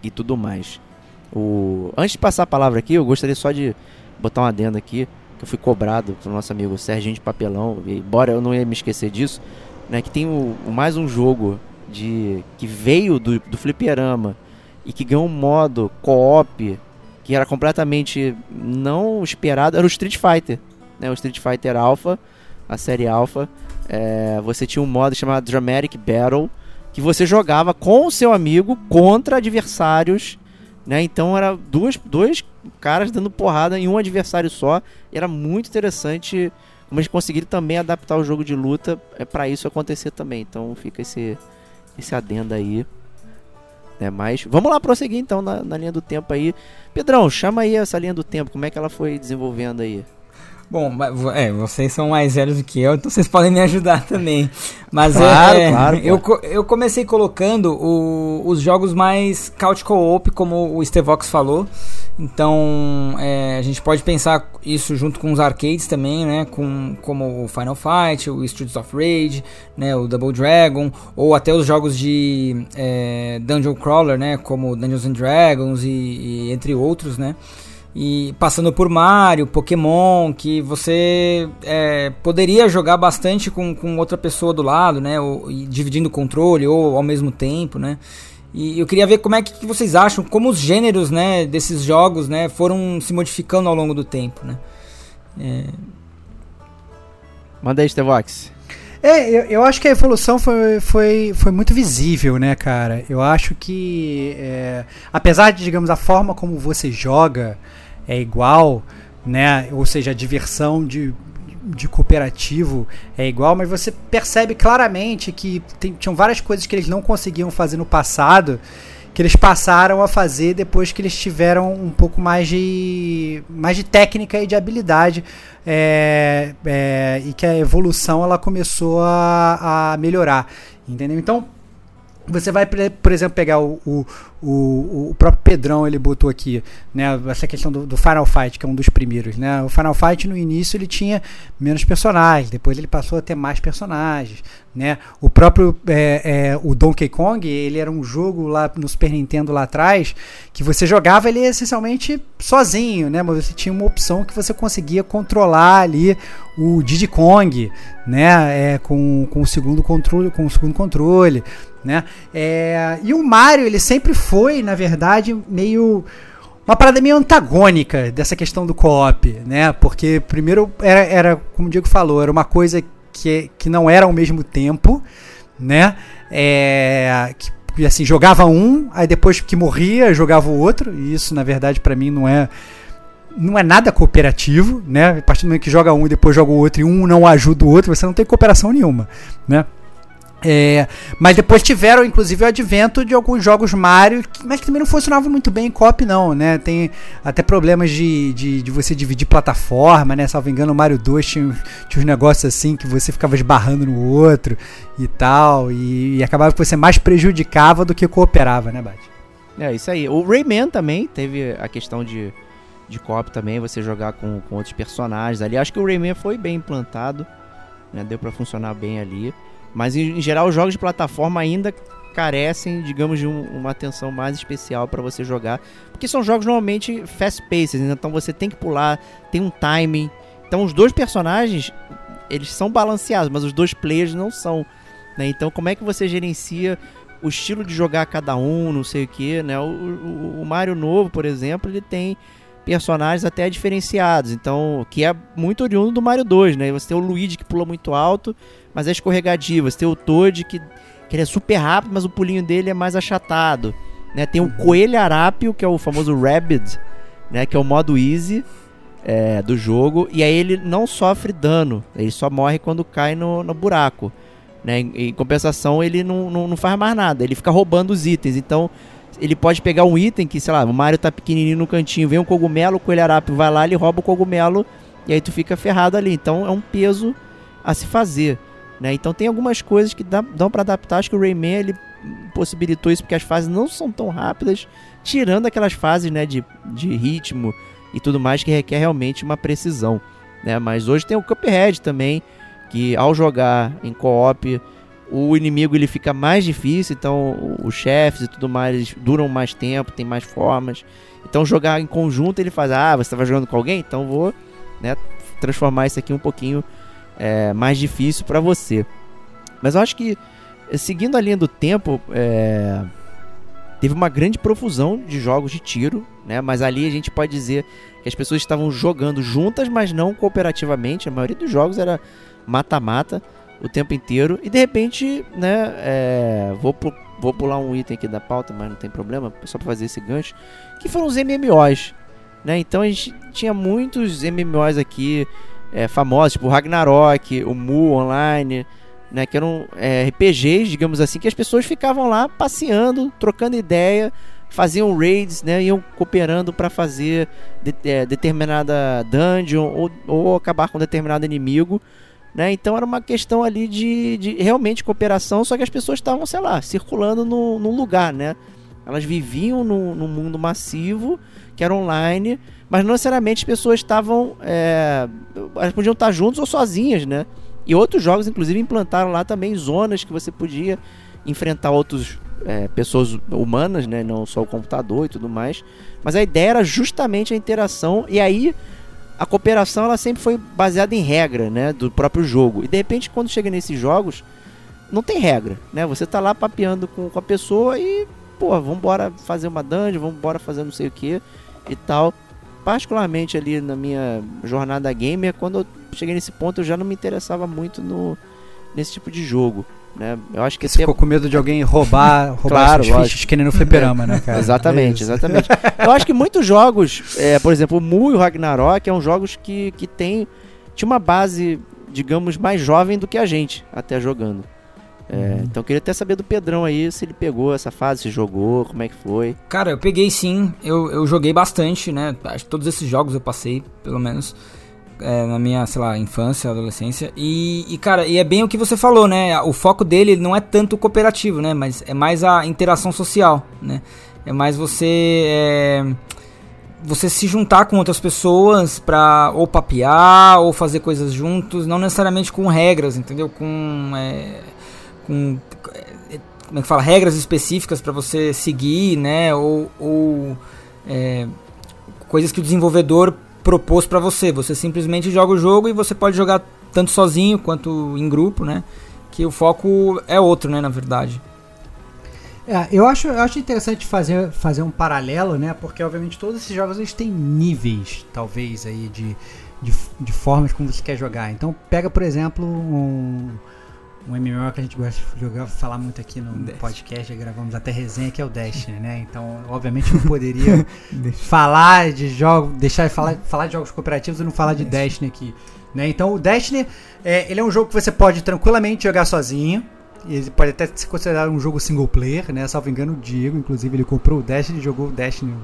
e tudo mais. O... Antes de passar a palavra aqui, eu gostaria só de botar uma adenda aqui, que eu fui cobrado pelo nosso amigo Serginho de Papelão, e embora eu não ia me esquecer disso, né? Que tem o mais um jogo de que veio do, do fliperama e que ganhou um modo co-op que era completamente não esperado, era o Street Fighter, né? O Street Fighter Alpha, a série Alpha. É, você tinha um modo chamado Dramatic Battle que você jogava com o seu amigo contra adversários, né? Então era duas, dois caras dando porrada em um adversário só. Era muito interessante como eles conseguiram também adaptar o jogo de luta é para isso acontecer também. Então fica esse esse adendo aí. Né? Mas vamos lá prosseguir então na, na linha do tempo aí. Pedrão, chama aí essa linha do tempo, como é que ela foi desenvolvendo aí? Bom, é, vocês são mais velhos do que eu, então vocês podem me ajudar também. Mas Claro, é, claro, eu, eu comecei colocando o- os jogos mais couch co-op, como o Stevox falou. Então, é, a gente pode pensar isso junto com os arcades também, né? Com, como o Final Fight, o Streets of Rage, né? O Double Dragon, ou até os jogos de é, Dungeon Crawler, né? Como Dungeons and Dragons e, e entre outros, né? E passando por Mario, Pokémon, que você é, poderia jogar bastante com, com outra pessoa do lado, né? Ou, e dividindo o controle ou ao mesmo tempo, né? E eu queria ver como é que, que vocês acham, como os gêneros, né, desses jogos, né, foram se modificando ao longo do tempo, né? É, Manda aí, Stevox. É, eu, eu acho que a evolução foi, foi, foi muito visível, né, cara? Eu acho que, é, apesar de, digamos, a forma como você joga é igual, né? Ou seja, a diversão de, de cooperativo é igual, mas você percebe claramente que tem- tinham várias coisas que eles não conseguiam fazer no passado que eles passaram a fazer depois que eles tiveram um pouco mais de mais de técnica e de habilidade é, é, e que a evolução ela começou a, a melhorar entendeu então você vai, por exemplo, pegar o, o, o, o próprio Pedrão, ele botou aqui, né, essa questão do, do Final Fight, que é um dos primeiros, né, o Final Fight no início ele tinha menos personagens, depois ele passou a ter mais personagens, né, o próprio, é, é, o Donkey Kong, ele era um jogo lá no Super Nintendo lá atrás, que você jogava ele essencialmente sozinho, né, mas você tinha uma opção que você conseguia controlar ali o Diddy Kong, né, é, com, com o segundo controle, com o segundo controle, né? É, e o Mario, ele sempre foi, na verdade, meio. Uma parada meio antagônica dessa questão do co-op, né? Porque, primeiro, era, era, como o Diego falou, era uma coisa que, que não era ao mesmo tempo, né? É, que assim, jogava um, aí depois que morria, jogava o outro, e isso, na verdade, para mim não é não é nada cooperativo, né? A partir do momento que joga um e depois joga o outro e um não ajuda o outro, você não tem cooperação nenhuma, né? É, mas depois tiveram, inclusive, o advento de alguns jogos Mario, mas que também não funcionavam muito bem em cop, não, né? Tem até problemas de, de, de, você dividir plataforma, né? Salvo engano, o Mario 2 tinha, tinha uns negócios assim que você ficava esbarrando no outro e tal, e, e acabava que você mais prejudicava do que cooperava, né, Bate? É, isso aí. O Rayman também teve a questão de, de cop também, você jogar com, com outros personagens ali. Acho que o Rayman foi bem implantado, né? Deu para funcionar bem ali. Mas em, geral, os jogos de plataforma ainda carecem, digamos, de um, uma atenção mais especial para você jogar, porque são jogos normalmente fast paced, né? então você tem que pular, tem um timing. Então os dois personagens, eles são balanceados, mas os dois players não são, né? Então como é que você gerencia o estilo de jogar cada um, não sei o que, né? O, o, o Mario novo, por exemplo, ele tem personagens até diferenciados, então que é muito oriundo do Mario 2, né? Você tem o Luigi que pula muito alto, mas é escorregadio. Você tem o Toad que, que ele é super rápido, mas o pulinho dele é mais achatado. Né? Tem o Coelho Arápio, que é o famoso Rabid, né? que é o modo easy é, do jogo. E aí ele não sofre dano, ele só morre quando cai no, no buraco. Né? Em, em compensação, ele não, não, não faz mais nada, ele fica roubando os itens. Então ele pode pegar um item que, sei lá, o Mario tá pequenininho no cantinho, vem um cogumelo, o coelho arápio vai lá, ele rouba o cogumelo e aí tu fica ferrado ali. Então é um peso a se fazer, né? Então tem algumas coisas que dá, dão para adaptar. Acho que o Rayman ele possibilitou isso porque as fases não são tão rápidas, tirando aquelas fases, né, de, de ritmo e tudo mais que requer realmente uma precisão, né? Mas hoje tem o Cuphead também, que ao jogar em co-op o inimigo ele fica mais difícil, então os chefes e tudo mais duram mais tempo, tem mais formas. Então jogar em conjunto ele faz, ah, você estava jogando com alguém, então vou né, transformar isso aqui um pouquinho é, mais difícil para você. Mas eu acho que seguindo a linha do tempo, é, teve uma grande profusão de jogos de tiro, né? Mas ali a gente pode dizer que as pessoas estavam jogando juntas, mas não cooperativamente. A maioria dos jogos era mata-mata o tempo inteiro. E de repente, né, é, vou, vou pular um item aqui da pauta, mas não tem problema, só para fazer esse gancho. Que foram os MMOs. Né? Então a gente tinha muitos MMOs aqui é, famosos, tipo o Ragnarok, o Mu Online, né? que eram é, RPGs, digamos assim, que as pessoas ficavam lá passeando, trocando ideia, faziam raids, né? iam cooperando para fazer de, é, determinada dungeon ou, ou acabar com determinado inimigo. Né? Então era uma questão ali de, de realmente cooperação, só que as pessoas estavam, sei lá, circulando no, num lugar, né? Elas viviam num, num mundo massivo, que era online, mas não necessariamente as pessoas estavam. É, elas podiam estar juntos ou sozinhas, né? E outros jogos, inclusive, implantaram lá também zonas que você podia enfrentar outras é, pessoas humanas, né? Não só o computador e tudo mais. Mas a ideia era justamente a interação, e aí a cooperação ela sempre foi baseada em regra, né, do próprio jogo. E de repente quando chega nesses jogos, não tem regra, né? Você tá lá papeando com, com a pessoa e, pô, vamos embora fazer uma dungeon, vamos embora fazer não sei o que e tal. Particularmente ali na minha jornada gamer, quando eu cheguei nesse ponto, eu já não me interessava muito no nesse tipo de jogo. Né? Eu acho que Você ficou com medo de alguém roubar, roubar claro, suas fichas que nem no fliperama, né, cara? exatamente, é exatamente. Eu acho que muitos jogos, é, por exemplo, o Mu e o Ragnarok, são jogos que, que tem, tinha uma base, digamos, mais jovem do que a gente até jogando. É. Então queria até saber do Pedrão aí, se ele pegou essa fase, se jogou, como é que foi. Cara, eu peguei sim, eu, eu joguei bastante, né? Acho que todos esses jogos eu passei, pelo menos é, na minha, sei lá, infância, adolescência. E, e, cara, e é bem o que você falou, né? O foco dele não é tanto cooperativo, né? Mas é mais a interação social, né? É mais você. É, você se juntar com outras pessoas pra ou papear ou fazer coisas juntos, não necessariamente com regras, entendeu? Com. É, com é, como é que fala? Regras específicas para você seguir, né? Ou. ou é, coisas que o desenvolvedor propôs para você. Você simplesmente joga o jogo e você pode jogar tanto sozinho quanto em grupo, né? Que o foco é outro, né, na verdade. É, eu acho, eu acho interessante fazer, fazer um paralelo, né? Porque obviamente todos esses jogos eles têm níveis, talvez, aí de, de, de formas como você quer jogar. Então pega, por exemplo, um, um MMO que a gente gosta de jogar, falar muito aqui no podcast, já gravamos até resenha, que é o Destiny, né? Então, obviamente, não poderia falar de jogos, deixar de falar, falar de jogos cooperativos e não falar de Destiny aqui. Né? Então, o Destiny, é, ele é um jogo que você pode tranquilamente jogar sozinho. Ele pode até ser considerado um jogo single player, né? Salvo engano, o Diego, inclusive, ele comprou o Destiny e jogou o Destiny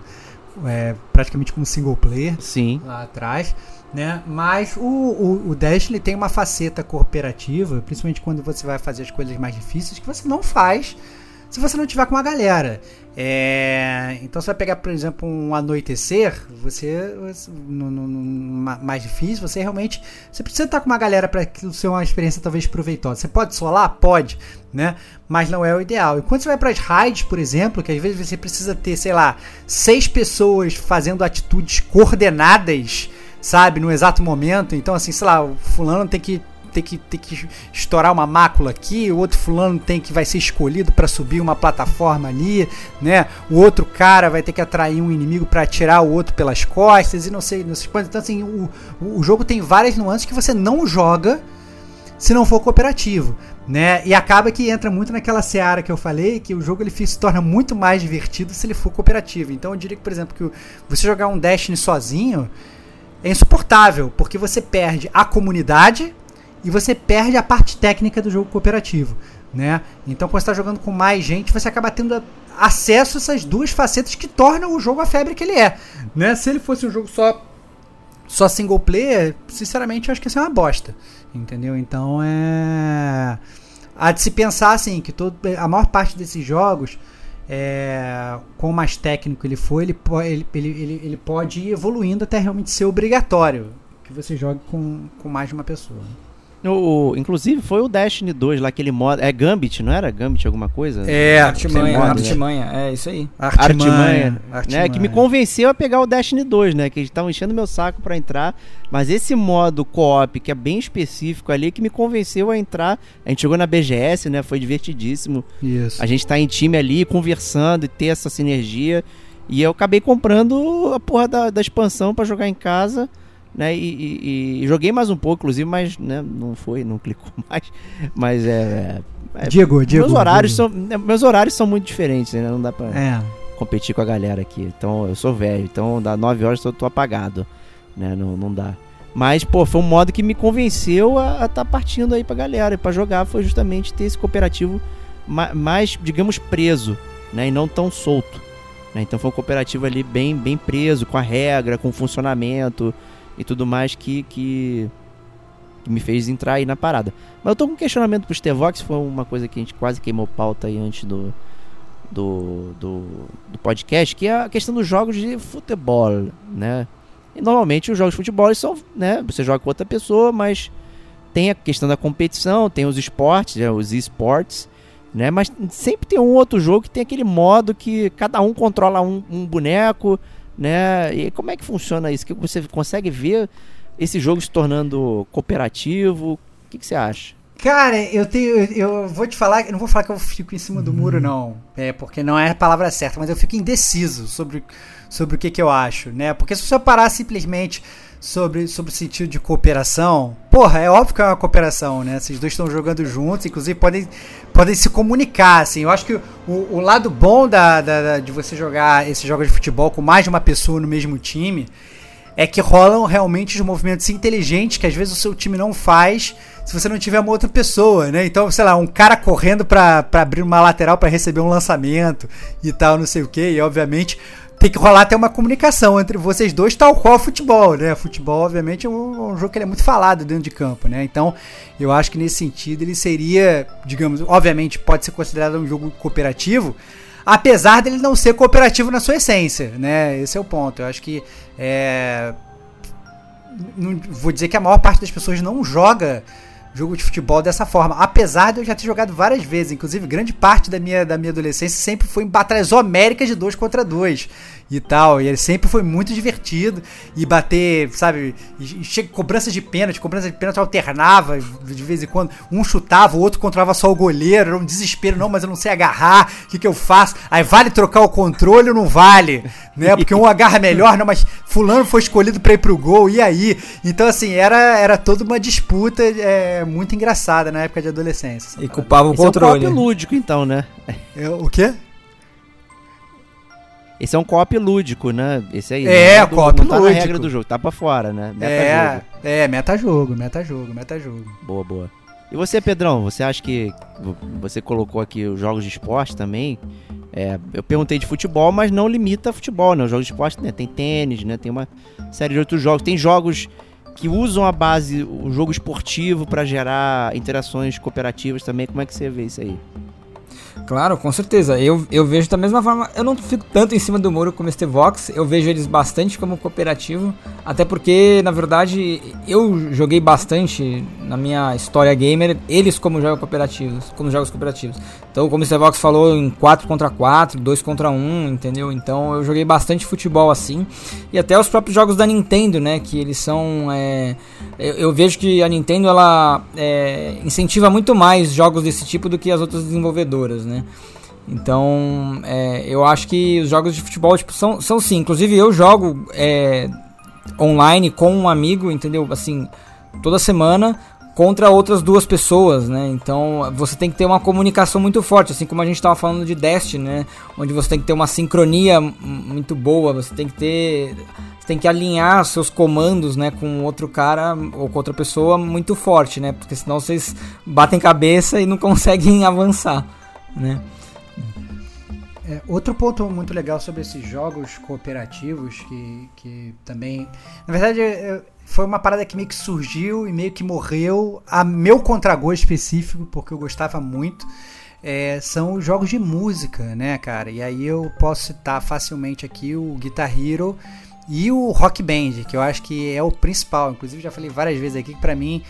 é, praticamente como single player. Sim. Lá atrás né? Mas o, o, o Destiny tem uma faceta cooperativa, principalmente quando você vai fazer as coisas mais difíceis, que você não faz se você não tiver com uma galera. É, então você vai pegar, por exemplo, um anoitecer, você no, no, no, mais difícil, você realmente você precisa estar com uma galera para que ser uma experiência talvez proveitosa. Você pode solar, pode, né? Mas não é o ideal. E quando você vai para as raids, por exemplo, que às vezes você precisa ter, sei lá, seis pessoas fazendo atitudes coordenadas sabe, no exato momento. Então, assim, sei lá, o fulano tem que tem que, tem que estourar uma mácula aqui, o outro fulano tem que vai ser escolhido para subir uma plataforma ali, né? O outro cara vai ter que atrair um inimigo para atirar o outro pelas costas e não sei, não sei quanto. Então assim, o, o jogo tem várias nuances que você não joga se não for cooperativo, né? E acaba que entra muito naquela seara que eu falei, que o jogo ele se torna muito mais divertido se ele for cooperativo. Então eu diria que, por exemplo, que você jogar um Destiny sozinho, é insuportável, porque você perde a comunidade e você perde a parte técnica do jogo cooperativo. Né? Então, quando está jogando com mais gente, você acaba tendo acesso a essas duas facetas que tornam o jogo a febre que ele é. Né? Se ele fosse um jogo só só single player, sinceramente, eu acho que isso é uma bosta. Entendeu? Então é. Há de se pensar assim que todo, a maior parte desses jogos é, mais técnico ele for, ele, ele, ele, ele pode ir evoluindo até realmente ser obrigatório que você jogue com, com mais de uma pessoa. O, inclusive foi o Destiny 2 lá, aquele modo. É Gambit, não era? Gambit alguma coisa? É, Artimanha, modo, Artimanha, né? é isso aí. Artimanha, Artimanha, Artimanha, né? Que me convenceu a pegar o Destiny 2, né? Que eles estavam enchendo meu saco para entrar. Mas esse modo co-op, que é bem específico ali, que me convenceu a entrar. A gente jogou na BGS, né? Foi divertidíssimo. Isso. A gente tá em time ali, conversando e ter essa sinergia. E eu acabei comprando a porra da, da expansão para jogar em casa né? E, e, e, joguei mais um pouco, inclusive, mas né, não foi, não clicou mais. Mas é. é Diego, Diego. Meus horários, Diego. São, né, meus horários são muito diferentes, né? Não dá pra é. competir com a galera aqui. Então eu sou velho, então dá 9 horas eu tô apagado. Né? Não, não dá. Mas, pô, foi um modo que me convenceu a estar tá partindo aí pra galera. E pra jogar foi justamente ter esse cooperativo mais, digamos, preso, né? E não tão solto. Né? Então foi um cooperativo ali bem, bem preso, com a regra, com o funcionamento e tudo mais que, que, que, me fez entrar aí na parada. Mas eu tô com um questionamento pro Stevox, foi uma coisa que a gente quase queimou pauta aí antes do, do, do, do podcast, que é a questão dos jogos de futebol, né? E normalmente os jogos de futebol são, né? Você joga com outra pessoa, mas tem a questão da competição, tem os esportes, né, os esportes, né? Mas sempre tem um outro jogo que tem aquele modo que cada um controla um, um boneco, né? E como é que funciona isso? Que você consegue ver esse jogo se tornando cooperativo? O que, que você acha? Cara, eu tenho. Eu vou te falar, eu não vou falar que eu fico em cima do muro, não. É, porque não é a palavra certa, mas eu fico indeciso sobre, sobre o que, que eu acho, né? Porque se você parar simplesmente sobre, sobre o sentido de cooperação. Porra, é óbvio que é uma cooperação, né? Esses dois estão jogando juntos, inclusive podem, podem se comunicar, assim. Eu acho que o, o lado bom da, da, da, de você jogar esses jogos de futebol com mais de uma pessoa no mesmo time é que rolam realmente os movimentos inteligentes que às vezes o seu time não faz se você não tiver uma outra pessoa, né? Então, sei lá, um cara correndo para abrir uma lateral para receber um lançamento e tal, não sei o que, e obviamente tem que rolar até uma comunicação entre vocês dois, tal qual futebol, né? Futebol, obviamente, é um, um, jogo que é muito falado dentro de campo, né? Então, eu acho que nesse sentido ele seria, digamos, obviamente pode ser considerado um jogo cooperativo, apesar dele não ser cooperativo na sua essência, né? Esse é o ponto. Eu acho que é, não, vou dizer que a maior parte das pessoas não joga jogo de futebol dessa forma. Apesar de eu já ter jogado várias vezes, inclusive grande parte da minha, da minha adolescência sempre foi em batalhas homéricas de dois contra dois e tal. E ele sempre foi muito divertido. E bater, sabe, chega cobrança de pênalti, cobrança de pênalti alternava de vez em quando. Um chutava, o outro controlava só o goleiro. Era um desespero, não, mas eu não sei agarrar. O que, que eu faço? Aí vale trocar o controle ou não vale? Né? Porque um agarra melhor, não, mas fulano foi escolhido para ir pro gol, e aí? Então, assim, era, era toda uma disputa. É, muito engraçada na época de adolescência. E culpava o Esse é um controle. co-op lúdico, então, né? É, o quê? Esse é um co-op lúdico, né? Esse aí. É, não do- co-op não tá na lúdico. regra do jogo, tá pra fora, né? Meta é, jogo. é, meta-jogo, meta-jogo, meta-jogo. Boa, boa. E você, Pedrão, você acha que vo- você colocou aqui os jogos de esporte também? É, eu perguntei de futebol, mas não limita futebol, né? Os jogos de esporte né? tem tênis, né? Tem uma série de outros jogos. Tem jogos que usam a base, o jogo esportivo pra gerar interações cooperativas também. Como é que você vê isso aí? Claro, com certeza. Eu, eu vejo da mesma forma. Eu não fico tanto em cima do muro como este Vox. Eu vejo eles bastante como cooperativo. Até porque, na verdade, eu joguei bastante na minha história gamer, eles como jogos cooperativos. Como jogos cooperativos. Então, como o. Vox falou, em 4 contra 4, 2 contra 1, entendeu? Então eu joguei bastante futebol assim. E até os próprios jogos da Nintendo, né? Que eles são. é, eu, eu vejo que a Nintendo ela é, incentiva muito mais jogos desse tipo do que as outras desenvolvedoras, né? Então, é, eu acho que os jogos de futebol tipo, são, são sim. Inclusive, eu jogo é, online com um amigo, entendeu? Assim, toda semana contra outras duas pessoas, né? Então, você tem que ter uma comunicação muito forte, assim como a gente estava falando de Destiny, né? Onde você tem que ter uma sincronia muito boa, você tem que ter tem que alinhar seus comandos, né, com outro cara ou com outra pessoa muito forte, né? Porque senão vocês batem cabeça e não conseguem avançar, né? É, outro ponto muito legal sobre esses jogos cooperativos que, que também. Na verdade, é, foi uma parada que meio que surgiu e meio que morreu a meu contragosto específico, porque eu gostava muito. é, são os jogos de música, né, cara? E aí eu posso citar facilmente aqui o Guitar Hero e o Rock Band, que eu acho que é o principal. Inclusive, já falei várias vezes aqui que pra mim.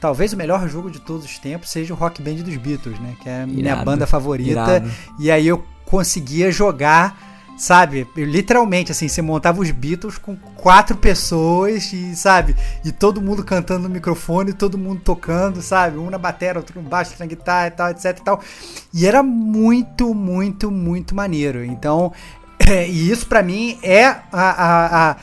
Talvez o melhor jogo de todos os tempos seja o Rock Band dos Beatles, né? Que é a minha Irado, banda favorita. irado. E aí eu conseguia jogar, sabe? Literalmente, assim, você montava os Beatles com quatro pessoas e, sabe? E todo mundo cantando no microfone, todo mundo tocando, sabe? Um na bateria, outro no baixo, na guitarra e tal, etc e tal. E era muito, muito, muito maneiro. Então, e isso pra mim é a- a- a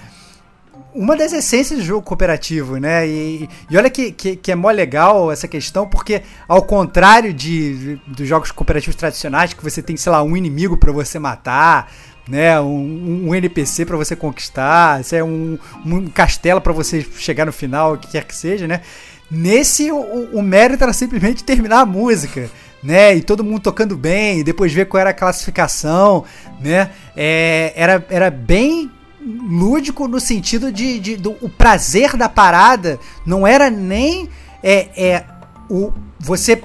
uma das essências do jogo cooperativo, né? E, e olha que, que, que é mó legal essa questão, porque ao contrário de, de- dos jogos cooperativos tradicionais, que você tem, sei lá, um inimigo pra você matar, né? Um, um NPC pra você conquistar, se é um, um castelo pra você chegar no final, o que quer que seja, né? Nesse, o, o mérito era simplesmente terminar a música. Né, e todo mundo tocando bem, e depois ver qual era a classificação, né? É, era, era bem lúdico no sentido de, de- do o prazer da parada não era nem é, é o você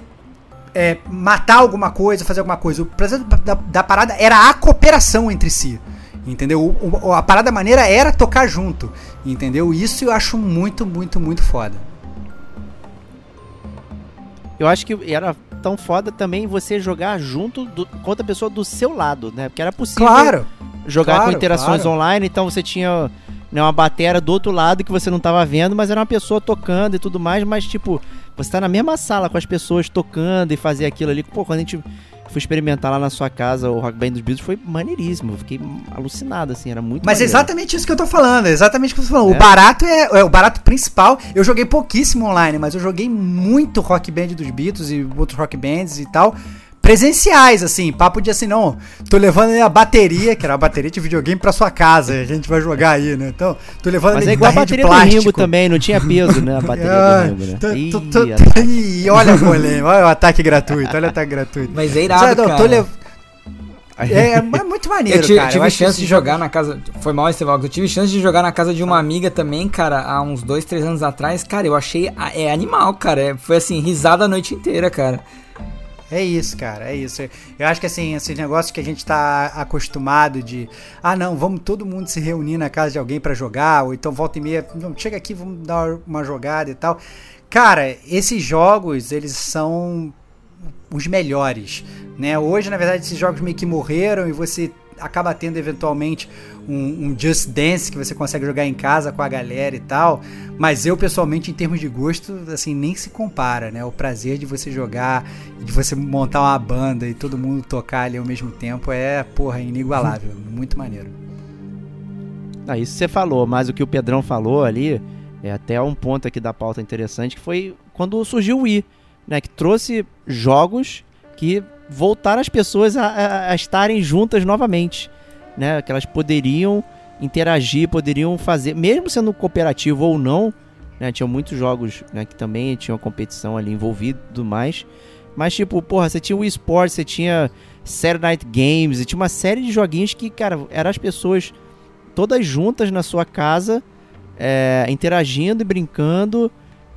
é, matar alguma coisa, fazer alguma coisa. O prazer da, da parada era a cooperação entre si. Entendeu? O- o- a parada maneira era tocar junto. Entendeu? Isso eu acho muito, muito, muito foda. Eu acho que era tão foda também você jogar junto do, com outra pessoa do seu lado, né? Porque era possível Claro! jogar claro, com interações claro. online, então você tinha né, uma batera do outro lado que você não tava vendo, mas era uma pessoa tocando e tudo mais, mas tipo, você tá na mesma sala com as pessoas tocando e fazer aquilo ali. Pô, quando a gente foi experimentar lá na sua casa o Rock Band dos Beatles, foi maneiríssimo. Eu fiquei alucinado, assim, era muito Mas é maneiro. exatamente isso que eu tô falando, é exatamente o que eu tô falando. É. O barato é, é o barato principal. Eu joguei pouquíssimo online, mas eu joguei muito Rock Band dos Beatles e outros Rock Bands e tal. Presenciais, assim, papo de assim, não, tô levando a bateria, que era a bateria de videogame, pra sua casa, a gente vai jogar aí, né? Então, tô levando Mas ali é igual a de bateria do Ringo plástico. também, não tinha peso, né? A bateria Ah, do Ringo, né? tô- Ih, tô- tô- ataque. Ih, olha a polêmica, olha o ataque gratuito, olha o ataque gratuito. Mas é irado, Mas, não, tô cara. lev- é, é muito maneiro, Eu ti- cara. tive acho que chance esses de jogar na casa. Foi mal esse Valk. Eu tive chance de jogar na casa de uma amiga também, cara, há uns dois, três anos atrás. Cara, eu achei. a- É animal, cara. É- Foi assim, risada a noite inteira, cara. É isso, cara, é isso. Eu acho que assim, esses negócios que a gente tá acostumado de, ah, não, vamos todo mundo se reunir na casa de alguém pra jogar, ou então volta e meia, não, chega aqui, vamos dar uma jogada e tal. Cara, esses jogos, eles são os melhores, né? Hoje, na verdade, esses jogos meio que morreram e você acaba tendo eventualmente um, um Just Dance que você consegue jogar em casa com a galera e tal. Mas eu, pessoalmente, em termos de gosto, assim, nem se compara, né? O prazer de você jogar, de você montar uma banda e todo mundo tocar ali ao mesmo tempo é, porra, inigualável. Muito maneiro. Ah, isso você falou, mas o que o Pedrão falou ali é até um ponto aqui da pauta interessante, que foi quando surgiu o Wii, né? Que trouxe jogos que voltaram as pessoas a, a, a estarem juntas novamente, né? Que elas poderiam interagir, poderiam fazer, mesmo sendo cooperativo ou não, né? Tinham muitos jogos né, que também tinham competição ali envolvida e tudo mais. Mas, tipo, porra, você tinha o eSports, você tinha Saturday Night Games, e tinha uma série de joguinhos que, cara, eram as pessoas todas juntas na sua casa, é, interagindo e brincando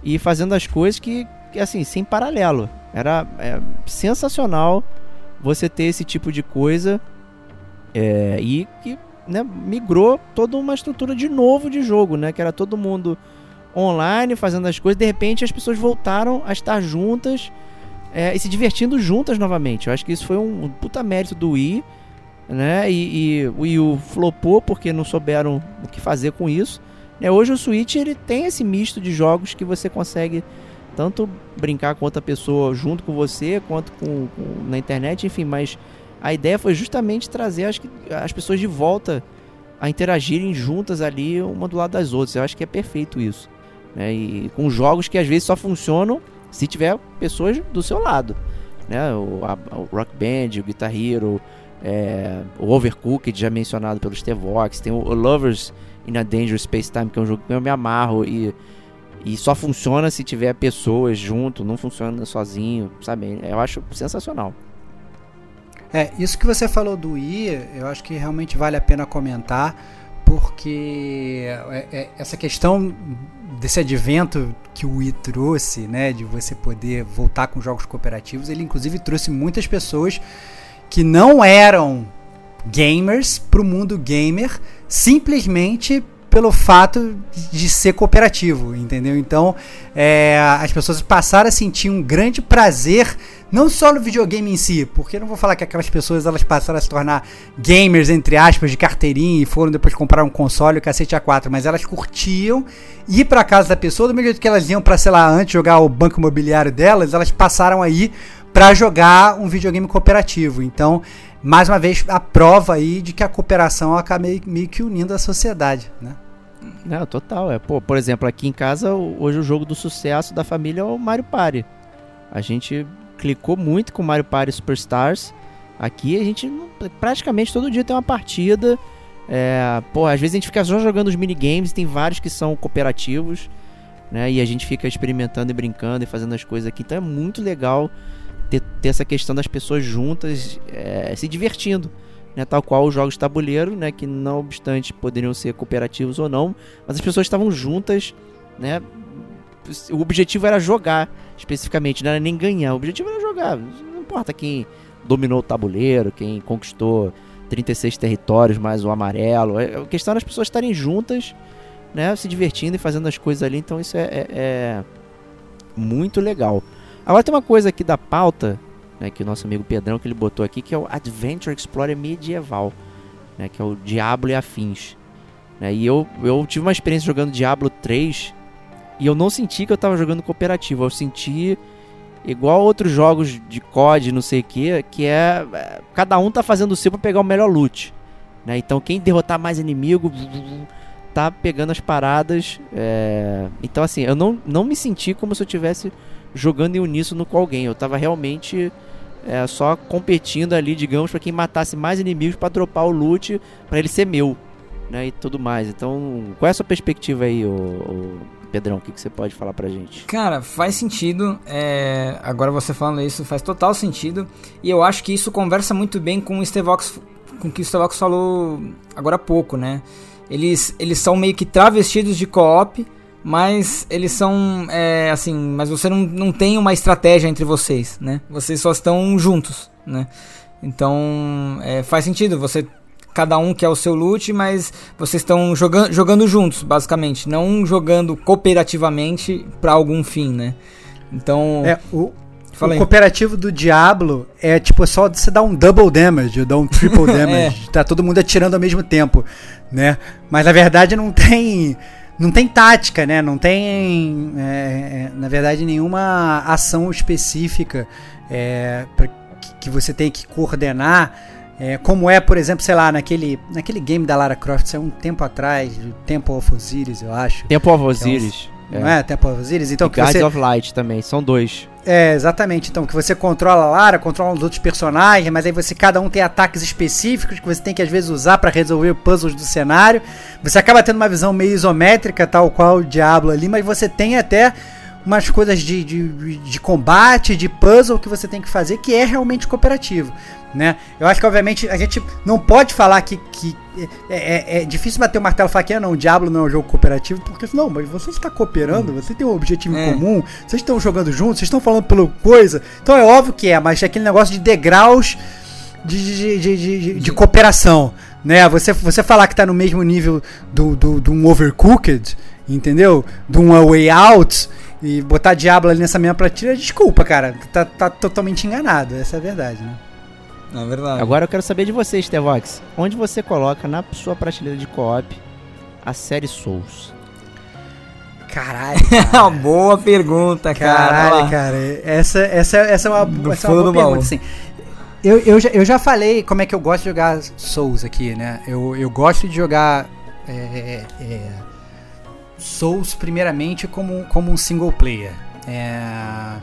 e fazendo as coisas que assim, sem paralelo. Era é, sensacional você ter esse tipo de coisa é, e que né, migrou toda uma estrutura de novo de jogo, né? Que era todo mundo online fazendo as coisas. De repente as pessoas voltaram a estar juntas é, e se divertindo juntas novamente. Eu acho que isso foi um, puta mérito do Wii, né? E, e o Wii U flopou porque não souberam o que fazer com isso. É, hoje o Switch ele tem esse misto de jogos que você consegue tanto brincar com outra pessoa junto com você, quanto com, com na internet, enfim, mas a ideia foi justamente trazer as, as pessoas de volta a interagirem juntas ali, uma do lado das outras. Eu acho que é perfeito isso. Né? E com jogos que às vezes só funcionam se tiver pessoas do seu lado. Né? O, a, o Rock Band, o Guitar Hero, é, o Overcooked, já mencionado pelo Stevox, tem o, o Lovers in a Dangerous Space Time, que é um jogo que eu me amarro e, e só funciona se tiver pessoas junto, não funciona sozinho, sabe? Eu acho sensacional. É, isso que você falou do Wii, eu acho que realmente vale a pena comentar, porque é, é, essa questão desse advento que o Wii trouxe, né, de você poder voltar com jogos cooperativos, ele inclusive trouxe muitas pessoas que não eram gamers para o mundo gamer, simplesmente pelo fato de ser cooperativo, entendeu? Então, é, as pessoas passaram a sentir um grande prazer não só no videogame em si, porque não vou falar que aquelas pessoas elas passaram a se tornar gamers, entre aspas, de carteirinha e foram depois comprar um console, o cacete A4, mas elas curtiam ir para casa da pessoa, do mesmo jeito que elas iam para, sei lá, antes jogar o banco imobiliário delas, elas passaram aí para jogar um videogame cooperativo. Então, mais uma vez, a prova aí de que a cooperação acaba meio que unindo a sociedade, né? Não, total. É, pô, por exemplo, aqui em casa, hoje o jogo do sucesso da família é o Mario Party. A gente clicou muito com Mario Party Superstars. Aqui a gente praticamente todo dia tem uma partida. É, pô, às vezes a gente fica só jogando os minigames, tem vários que são cooperativos, né? E a gente fica experimentando e brincando e fazendo as coisas aqui. Então é muito legal ter, ter essa questão das pessoas juntas é, se divertindo. Né, tal qual os jogos de tabuleiro, né, que não obstante poderiam ser cooperativos ou não, mas as pessoas estavam juntas, né, o objetivo era jogar especificamente, não era nem ganhar. O objetivo era jogar. Não importa quem dominou o tabuleiro, quem conquistou 36 territórios mais o amarelo. É, a questão era as pessoas estarem juntas, né, se divertindo e fazendo as coisas ali. Então isso é, é, é muito legal. Agora tem uma coisa aqui da pauta, né, que o nosso amigo Pedrão que ele botou aqui, que é o Adventure Explorer medieval, né, que é o Diablo e afins. Né, e eu, eu tive uma experiência jogando Diablo 3 e eu não senti que eu tava jogando cooperativo, eu senti igual outros jogos de COD, não sei o que, que é, é cada um tá fazendo o seu para pegar o melhor loot, né? Então quem derrotar mais inimigo tá pegando as paradas, é... então assim, eu não, não me senti como se eu tivesse jogando em uníssono com alguém, eu tava realmente é, só competindo ali, digamos, para quem matasse mais inimigos para dropar o loot para ele ser meu, né? E tudo mais. Então, qual é a sua perspectiva aí, o, Pedrão, o que, que você pode falar pra gente? Cara, faz sentido. É... Agora você falando isso faz total sentido. E eu acho que isso conversa muito bem com o Stevox, com o que o Stevox falou agora há pouco, né? Eles, eles são meio que travestidos de co-op, mas eles são, é, assim, mas você não, não tem uma estratégia entre vocês, né? Vocês só estão juntos, né? Então, é, faz sentido você cada um quer o seu loot, mas vocês estão jogando, jogando juntos, basicamente, não jogando cooperativamente para algum fim, né? Então, é, o, o cooperativo do Diablo é tipo só você dar um double damage, ou dar um triple damage, é. tá todo mundo atirando ao mesmo tempo, né? Mas na verdade não tem não tem tática, né? Não tem, é, é na verdade, nenhuma ação específica é, pra, que você tem que coordenar é, como é, por exemplo, sei lá, naquele, naquele game da Lara Croft, saiu um tempo atrás, Temple of Osiris, eu acho. Temple of Osiris. Não é? Temple of Osiris. Então e que Guardians você of Light também, são dois. É, exatamente. Então, que você controla a Lara, controla os outros personagens, mas aí você cada um tem ataques específicos que você tem que às vezes usar pra resolver puzzles do cenário. Você acaba tendo uma visão meio isométrica, tal qual o Diablo ali, mas você tem até umas coisas de, de, de combate, de puzzle que você tem que fazer que é realmente cooperativo. Né? Eu acho que, obviamente, a gente não pode falar que, que é, é, é difícil bater o martelo e falar que ah, não, o Diablo não é um jogo cooperativo, porque não, mas você está cooperando, você tem um objetivo É. em comum, vocês estão jogando juntos, vocês estão falando pela coisa. Então é óbvio que é, mas é aquele negócio de degraus de, de, de, de, de- de cooperação. Né? Você, você falar que tá no mesmo nível do, do, do um Overcooked, entendeu? De um Way Out. E botar Diablo ali nessa mesma prateleira, desculpa, cara. Tá, tá totalmente enganado. Essa é a verdade, né? É verdade. Agora eu quero saber de você, Stevox. Onde você coloca na sua prateleira de co-op a série Souls? Caralho. Uma boa pergunta, cara. Caralho, cara. Essa, essa, essa é uma, Do essa é uma boa pergunta, assim. Eu, eu, já, eu já falei como é que eu gosto de jogar Souls aqui, né? Eu, eu gosto de jogar é, é, Souls primeiramente como, como um single player. É,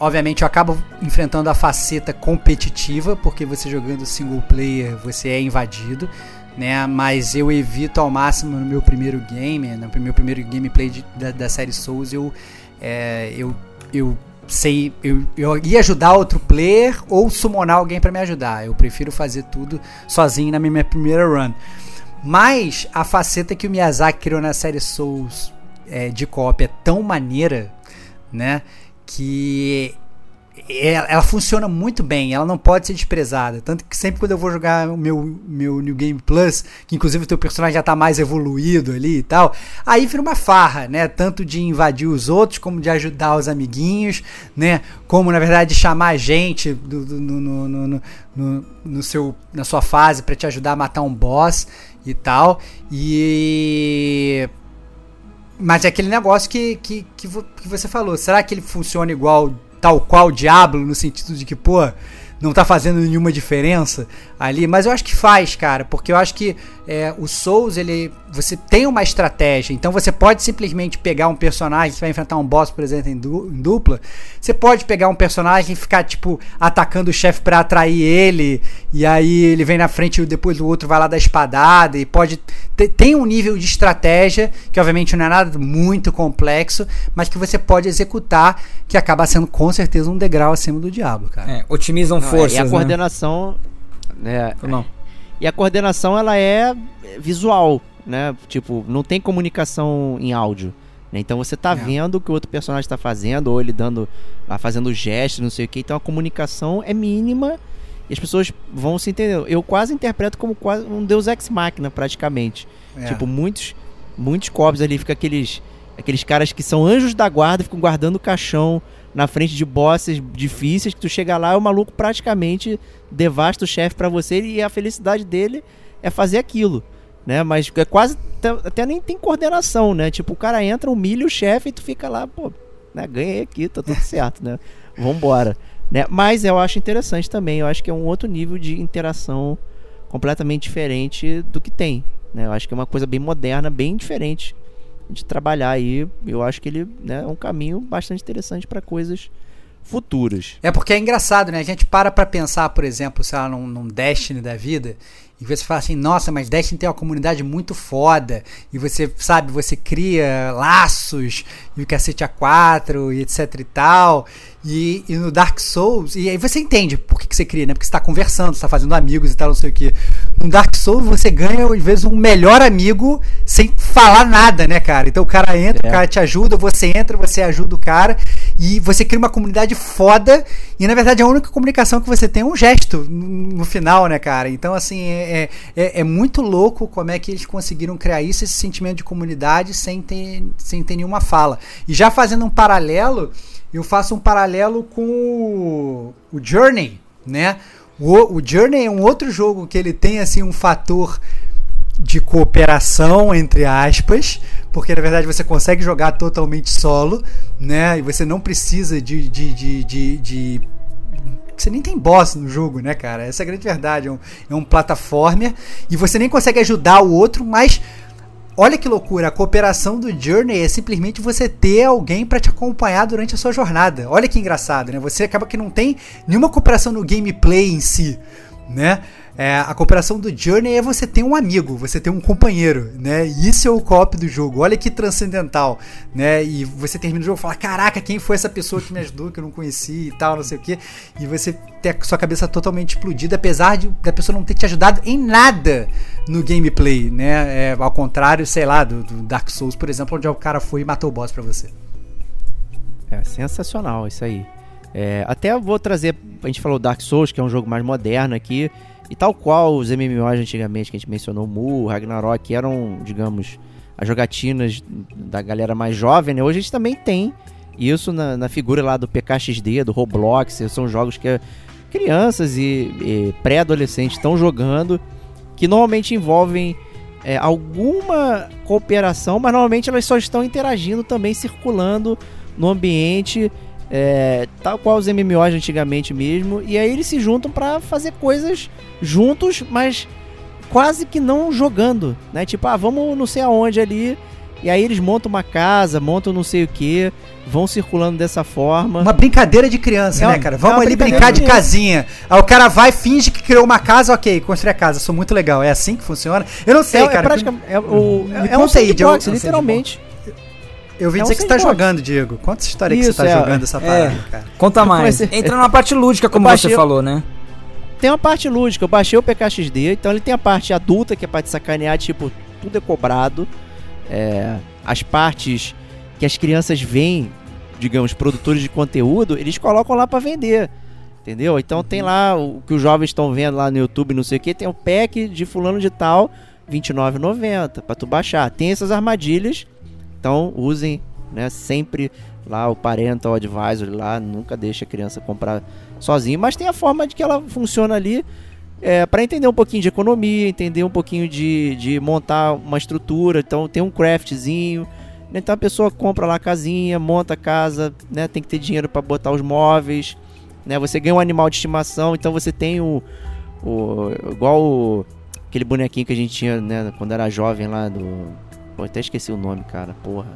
obviamente eu acabo enfrentando a faceta competitiva, porque você jogando single player você é invadido. Né, mas eu evito ao máximo no meu primeiro game, no meu primeiro gameplay de- da, da série Souls, eu, é, eu, eu sei, eu, eu ia ajudar outro player ou summonar alguém pra me ajudar. Eu prefiro fazer tudo sozinho na minha primeira run. Mas a faceta que o Miyazaki criou na série Souls é, de co-op é tão maneira, né? Que ela, ela funciona muito bem, ela não pode ser desprezada. Tanto que sempre quando eu vou jogar o meu, meu New Game Plus, que inclusive o teu personagem já tá mais evoluído ali e tal, aí vira uma farra, né? Tanto de invadir os outros, como de ajudar os amiguinhos, né? Como na verdade de chamar a gente do, do- no, no- no, no seu, na sua fase para te ajudar a matar um boss e tal. E. Mas é aquele negócio que, que, que, que você falou. Será que ele funciona igual, tal qual o Diablo, no sentido de que, pô, não tá fazendo nenhuma diferença ali? Mas eu acho que faz, cara, porque eu acho que é, o Souls, ele. Você tem uma estratégia, então você pode simplesmente pegar um personagem, você vai enfrentar um boss, por exemplo, em, du- em dupla. Você pode pegar um personagem e ficar, tipo, atacando o chefe pra atrair ele, e aí ele vem na frente e depois o outro vai lá dar espadada, e pode. te- Tem um nível de estratégia, que obviamente não é nada muito complexo, mas que você pode executar, que acaba sendo com certeza um degrau acima do diabo, cara. É, otimizam Não, é, forças, e a né? coordenação. Né, Não. E a coordenação ela é visual, né? Tipo, não tem comunicação em áudio. né? Então você tá É. vendo o que o outro personagem tá fazendo, ou ele dando. fazendo gestos, não sei o que. Então a comunicação é mínima e as pessoas vão se entender. Eu quase interpreto como quase um Deus Ex Machina, praticamente. É. Tipo, muitos, muitos cobres ali fica aqueles. Aqueles caras que são anjos da guarda, ficam guardando o caixão na frente de bosses difíceis, que tu chega lá e o maluco praticamente devasta o chefe pra você e a felicidade dele é fazer aquilo, né? Mas é quase até, até nem tem coordenação, né? Tipo, o cara entra, humilha o chefe e tu fica lá, pô, né? Ganhei aqui, tá tudo certo, né? Vambora, né? Mas eu acho interessante também, eu acho que é um outro nível de interação completamente diferente do que tem, né? Eu acho que é uma coisa bem moderna, bem diferente de trabalhar aí. Eu acho que ele né, é um caminho bastante interessante para coisas futuras. É porque é engraçado, né? A gente para pra pensar, por exemplo, sei lá, num, num Destiny da vida, e você fala assim, nossa, mas Destiny tem uma comunidade muito foda, e você, sabe, você cria laços, e o cacete A4, e etc e tal, e, e no Dark Souls, e aí você entende por que, que você cria, né? Porque você tá conversando, você tá fazendo amigos e tal, não sei o que. No Dark Souls você ganha, às vezes, um melhor amigo sem falar nada, né, cara? Então o cara entra, É. o cara te ajuda, você entra, você ajuda o cara, e você cria uma comunidade foda, e na verdade a única comunicação que você tem é um gesto no no final, né, cara? Então, assim, é, é, é muito louco como é que eles conseguiram criar isso, esse sentimento de comunidade, sem ter, sem ter nenhuma fala. E já fazendo um paralelo, eu faço um paralelo com o, o Journey, né? O, o Journey é um outro jogo que ele tem, assim, um fator de cooperação, entre aspas, porque na verdade você consegue jogar totalmente solo, né? E você não precisa de. de, de, de, de- você nem tem boss no jogo, né, cara? Essa é a grande verdade. É um, é um plataformer e você nem consegue ajudar o outro, mas olha que loucura, a cooperação do Journey é simplesmente você ter alguém para te acompanhar durante a sua jornada. Olha que engraçado, né? Você acaba que não tem nenhuma cooperação no gameplay em si, né? É, a cooperação do Journey é você ter um amigo, você ter um companheiro, né? Isso é o co-op do jogo. Olha que transcendental, né? E você termina o jogo e fala: Caraca, quem foi essa pessoa que me ajudou, que eu não conheci e tal, não sei o quê. E você ter a sua cabeça totalmente explodida, apesar de da pessoa não ter te ajudado em nada no gameplay, né? É, ao contrário, sei lá, do, do Dark Souls, por exemplo, onde o cara foi e matou o boss pra você. É sensacional isso aí. É, até vou trazer, a gente falou Dark Souls, que é um jogo mais moderno aqui. E tal qual os MMOs antigamente que a gente mencionou, Mu, Ragnarok, eram, digamos, as jogatinas da galera mais jovem, né? Hoje a gente também tem isso na, na figura lá do PKXD, do Roblox, são jogos que crianças e, e pré-adolescentes estão jogando, que normalmente envolvem é, alguma cooperação, mas normalmente elas só estão interagindo também, circulando no ambiente é, tal qual os MMOs antigamente mesmo. E aí eles se juntam para fazer coisas juntos, mas quase que não jogando, né? Tipo, ah, vamos não sei aonde ali. E aí eles montam uma casa, montam não sei o que, vão circulando dessa forma. Uma brincadeira de criança, É né, cara? é Vamos uma ali brincar de casinha. Aí o cara vai, finge que criou uma casa, ok, construir a casa. Sou muito legal. É assim que funciona? Eu não sei, é, cara. é, praticamente, é, o, Me é, é um sandbox, literalmente. Eu ouvi é um dizer que você tá jogando, Diego. Conta essa história que Isso, você tá é, jogando essa é. parada, cara. Conta mais. comecei- Entra na parte lúdica, como baixei- você falou, né? Tem uma parte lúdica, eu baixei o PKXD, então ele tem a parte adulta, que é pra te sacanear, tipo, tudo é cobrado. É, as partes que as crianças veem, digamos, produtores de conteúdo, eles colocam lá pra vender. Entendeu? Então tem lá o que os jovens estão vendo lá no YouTube, não sei o que, tem o pack de fulano de tal, R$29,90 pra tu baixar. Tem essas armadilhas, então usem, né, sempre lá o parental advisor lá, nunca deixa a criança comprar sozinho, mas tem a forma de que ela funciona ali é, para entender um pouquinho de economia, entender um pouquinho de, de montar uma estrutura, então tem um craftzinho, né? então a pessoa compra lá a casinha, monta a casa, né, tem que ter dinheiro para botar os móveis, né, você ganha um animal de estimação, então você tem o, o igual o, aquele bonequinho que a gente tinha, né, quando era jovem lá do, pô, até esqueci o nome, cara, porra.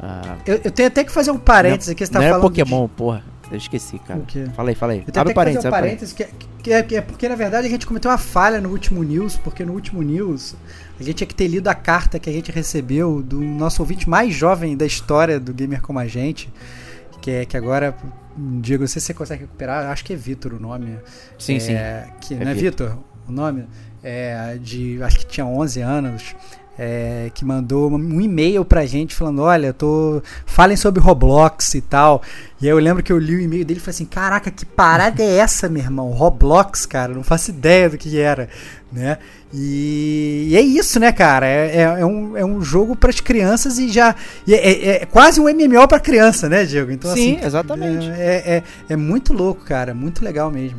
Ah, Eu, eu tenho até que fazer um parênteses aqui. Você tá não era falando de- Pokémon, porra. Eu esqueci, cara. O quê? Fala aí, fala aí. Eu tenho Abre até o que fazer parênteses, um parênteses. parênteses, que, é, que, é, que é porque, na verdade, a gente cometeu uma falha no último news, porque no último news a gente tinha que ter lido a carta que a gente recebeu do nosso ouvinte mais jovem da história do Gamer Como a Gente, que é que agora, Diego, não sei se você consegue recuperar, acho que é Vitor o nome. Sim, é, sim. Que, É não é Vitor o nome? É, de, acho que tinha 11 anos. É, que mandou um e-mail pra gente falando: Olha, tô. Falem sobre Roblox e tal. E aí eu lembro que eu li o e-mail dele e falei assim: Caraca, que parada é essa, meu irmão? Roblox, cara, não faço ideia do que era, né? E, e é isso, né, cara? É, é, é um, é um jogo pras crianças e já. e é, é- é quase um MMO pra criança, né, Diego? Então, Sim, assim, exatamente. É, é, é muito louco, cara. Muito legal mesmo.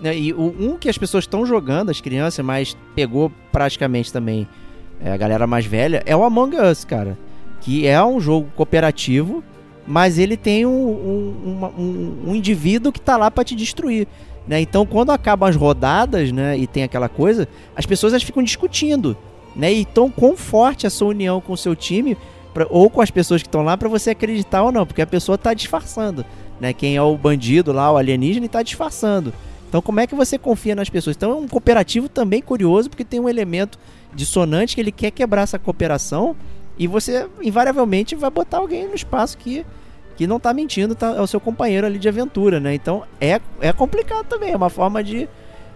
Né, E o, um que as pessoas estão jogando, as crianças, mas pegou praticamente também é, a galera mais velha, é o Among Us, cara. Que é um jogo cooperativo, mas ele tem um, um, uma- um- um indivíduo que tá lá pra te destruir. Né? Então, quando acabam as rodadas, né, e tem aquela coisa, as pessoas elas ficam discutindo, né? E tão quão forte a sua união com o seu time pra- ou com as pessoas que estão lá pra você acreditar ou não, porque a pessoa tá disfarçando, né? Quem é o bandido lá, o alienígena, tá disfarçando. Então, como é que você confia nas pessoas? Então, é um cooperativo também curioso, porque tem um elemento dissonante que ele quer quebrar essa cooperação e você, invariavelmente, vai botar alguém no espaço que, que não tá mentindo, tá, é o seu companheiro ali de aventura, né? Então, é, é complicado também, é uma forma de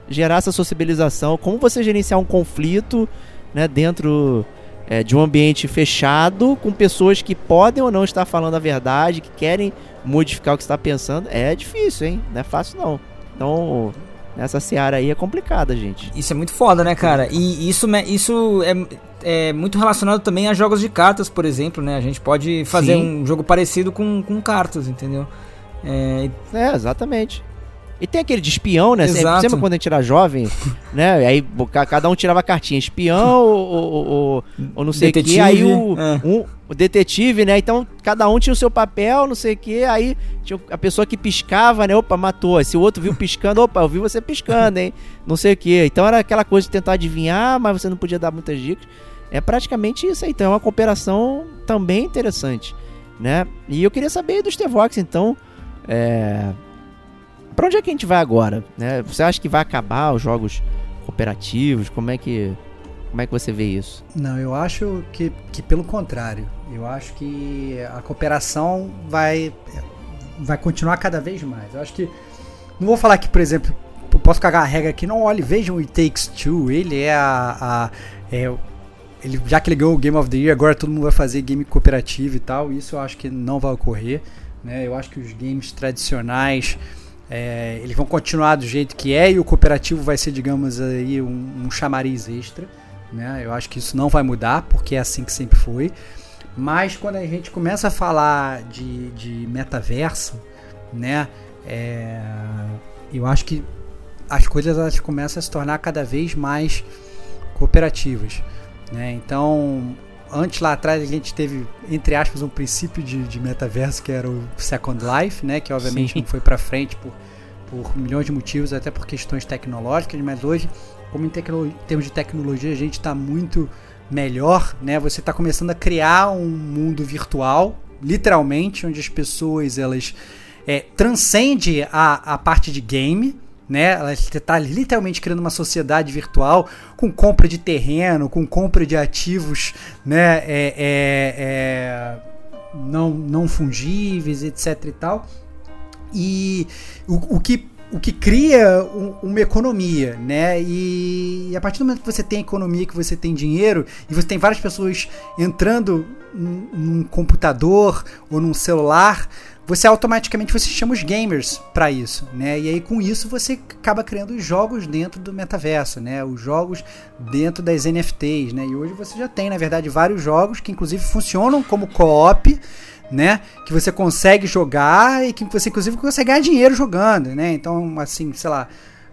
gerar essa sociabilização. Como você gerenciar um conflito, né, dentro é, de um ambiente fechado, com pessoas que podem ou não estar falando a verdade, que querem modificar o que está pensando, é difícil, hein? Não é fácil, não. Então, nessa seara aí é complicada, gente. Isso é muito foda, né, cara? E isso, isso é, é muito relacionado também a jogos de cartas, por exemplo, né? A gente pode fazer Sim. um jogo parecido com, com cartas, entendeu? É, É, exatamente. E tem aquele de espião, né? Exato. Sempre quando a gente era jovem, né? E aí cada um tirava cartinha, espião ou, ou, ou- ou não sei o que. Aí o, é. um- o detetive, né? Então cada um tinha o seu papel, não sei o que. Aí tinha a pessoa que piscava, né? Opa, matou. Se o outro viu piscando, opa, eu vi você piscando, hein? Não sei o que. Então era aquela coisa de tentar adivinhar, mas você não podia dar muitas dicas. É praticamente isso aí. Então é uma cooperação também interessante, né? E eu queria saber do Stevox, então, é... para onde é que a gente vai agora? Né? Você acha que vai acabar os jogos cooperativos? Como é que como é que você vê isso? Não, eu acho que, que pelo contrário. Eu acho que a cooperação vai vai continuar cada vez mais. Eu acho que não vou falar que, por exemplo, posso cagar a regra aqui, não olhe, vejam o It Takes Two, ele é a, a é, ele, já que ele ganhou o Game of the Year, agora todo mundo vai fazer game cooperativo e tal. Isso eu acho que não vai ocorrer. Né? Eu acho que os games tradicionais é, eles vão continuar do jeito que é e o cooperativo vai ser, digamos, aí um, um chamariz extra. Né? Eu acho que isso não vai mudar, porque é assim que sempre foi. Mas quando a gente começa a falar de, de metaverso, né? É, eu acho que as coisas elas começam a se tornar cada vez mais cooperativas. Né? Então, antes lá atrás a gente teve, entre aspas, um princípio de, de metaverso que era o Second Life, né? que obviamente Sim. não foi para frente por, por milhões de motivos, até por questões tecnológicas, mas hoje, como em, em termos de tecnologia, a gente está muito melhor, né? Você está começando a criar um mundo virtual, literalmente, onde as pessoas elas é, transcende a, a parte de game, né? Ela está literalmente criando uma sociedade virtual com compra de terreno, com compra de ativos, né? É, é, é, não, não fungíveis, etc e tal. E o, o que o que cria um, uma economia, né? E, e, a partir do momento que você tem economia, que você tem dinheiro, e você tem várias pessoas entrando num, num computador ou num celular, você automaticamente você chama os gamers para isso, né? E aí com isso você acaba criando os jogos dentro do metaverso, né? Os jogos dentro das NFTs, né? E hoje você já tem, na verdade, vários jogos que inclusive funcionam como co-op, né? Que você consegue jogar e que você inclusive consegue ganhar dinheiro jogando, né? Então, assim, sei lá,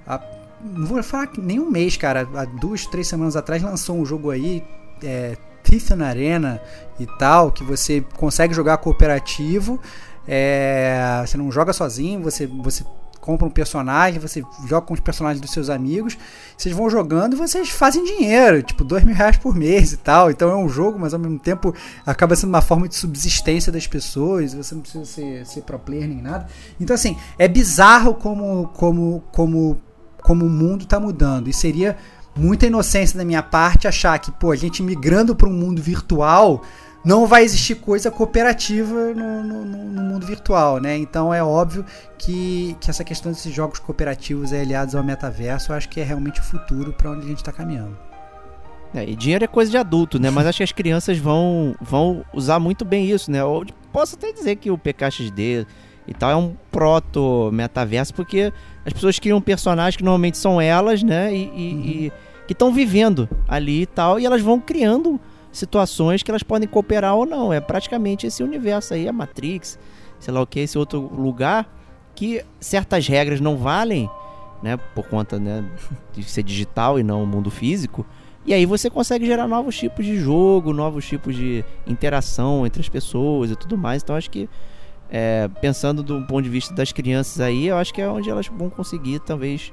a, não vou falar que nem um mês, cara, há duas, três semanas atrás lançou um jogo aí, é, Titan Arena e tal, que você consegue jogar cooperativo é, você não joga sozinho, você, você compra um personagem, você joga com os personagens dos seus amigos, vocês vão jogando e vocês fazem dinheiro, tipo, dois mil reais por mês e tal. Então é um jogo, mas ao mesmo tempo acaba sendo uma forma de subsistência das pessoas, você não precisa ser, ser pro player nem nada. Então, assim, é bizarro como, como, como, como o mundo tá mudando. E seria muita inocência da minha parte achar que, pô, a gente migrando para um mundo virtual não vai existir coisa cooperativa no, no, no, mundo virtual, né? Então é óbvio que, que essa questão desses jogos cooperativos aliados ao metaverso, eu acho que é realmente o futuro para onde a gente está caminhando. É, e dinheiro é coisa de adulto, né? Mas acho que as crianças vão, vão usar muito bem isso, né? Eu posso até dizer que o PKXD e tal é um proto-metaverso, porque as pessoas criam personagens que normalmente são elas, né? E, e, uhum. e que estão vivendo ali e tal, e elas vão criando situações que elas podem cooperar ou não. É praticamente esse universo aí, a Matrix, sei lá o que, esse outro lugar que certas regras não valem, né, por conta né, de ser digital e não mundo físico. E aí você consegue gerar novos tipos de jogo, novos tipos de interação entre as pessoas e tudo mais. Então acho que é, pensando do ponto de vista das crianças aí, eu acho que é onde elas vão conseguir talvez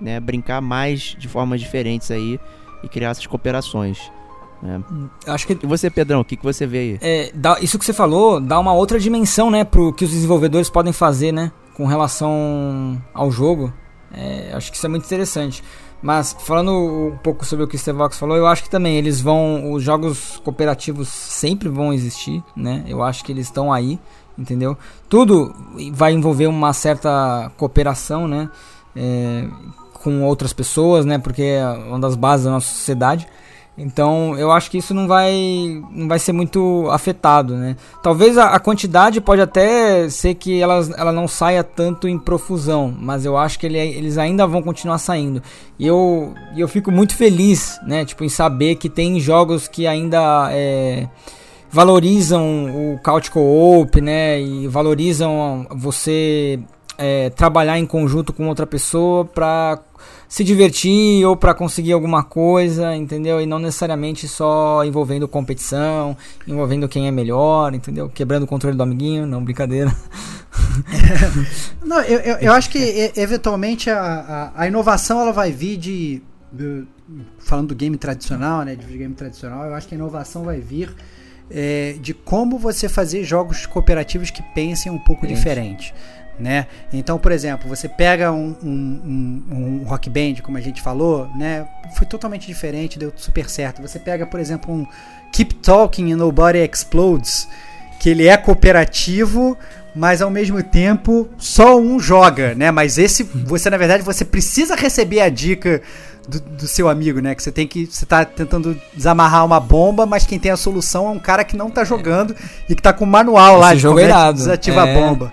né, brincar mais de formas diferentes aí e criar essas cooperações. É. Acho que e você, Pedrão, o que, que você vê aí? É, dá, isso que você falou dá uma outra dimensão, né, pro que os desenvolvedores podem fazer, né, com relação ao jogo. É, acho que isso é muito interessante. Mas falando um pouco sobre o que o Stevox falou, eu acho que também eles vão, os jogos cooperativos sempre vão existir, né? Eu acho que eles estão aí, entendeu? Tudo vai envolver uma certa cooperação, né? É, com outras pessoas, né? Porque é uma das bases da nossa sociedade. Então eu acho que isso não vai, não vai ser muito afetado, né? Talvez a, a, quantidade pode até ser que ela, ela não saia tanto em profusão, mas eu acho que ele, eles ainda vão continuar saindo. E eu, eu fico muito feliz, né? Tipo, em saber que tem jogos que ainda é, valorizam o couch co-op, né? E valorizam você é, trabalhar em conjunto com outra pessoa para se divertir ou para conseguir alguma coisa, entendeu? E não necessariamente só envolvendo competição, envolvendo quem é melhor, entendeu? Quebrando o controle do amiguinho, não, brincadeira. não, eu, eu, eu, acho que eventualmente a, a, a, inovação ela vai vir de, falando do game tradicional, né, de videogame tradicional, eu acho que a inovação vai vir é, de como você fazer jogos cooperativos que pensem um pouco Gente. diferente. Né? Então, por exemplo, você pega um, um, um, um, rock band, como a gente falou, né? Foi totalmente diferente, deu super certo. Você pega, por exemplo, um Keep Talking and Nobody Explodes, que ele é cooperativo, mas ao mesmo tempo só um joga, né? Mas esse, você na verdade, você precisa receber a dica do, do, seu amigo, né? Que você tem que. Você tá tentando desamarrar uma bomba, mas quem tem a solução é um cara que não tá jogando e que tá com o manual Esse lá de jogo é irado. desativa é. a bomba.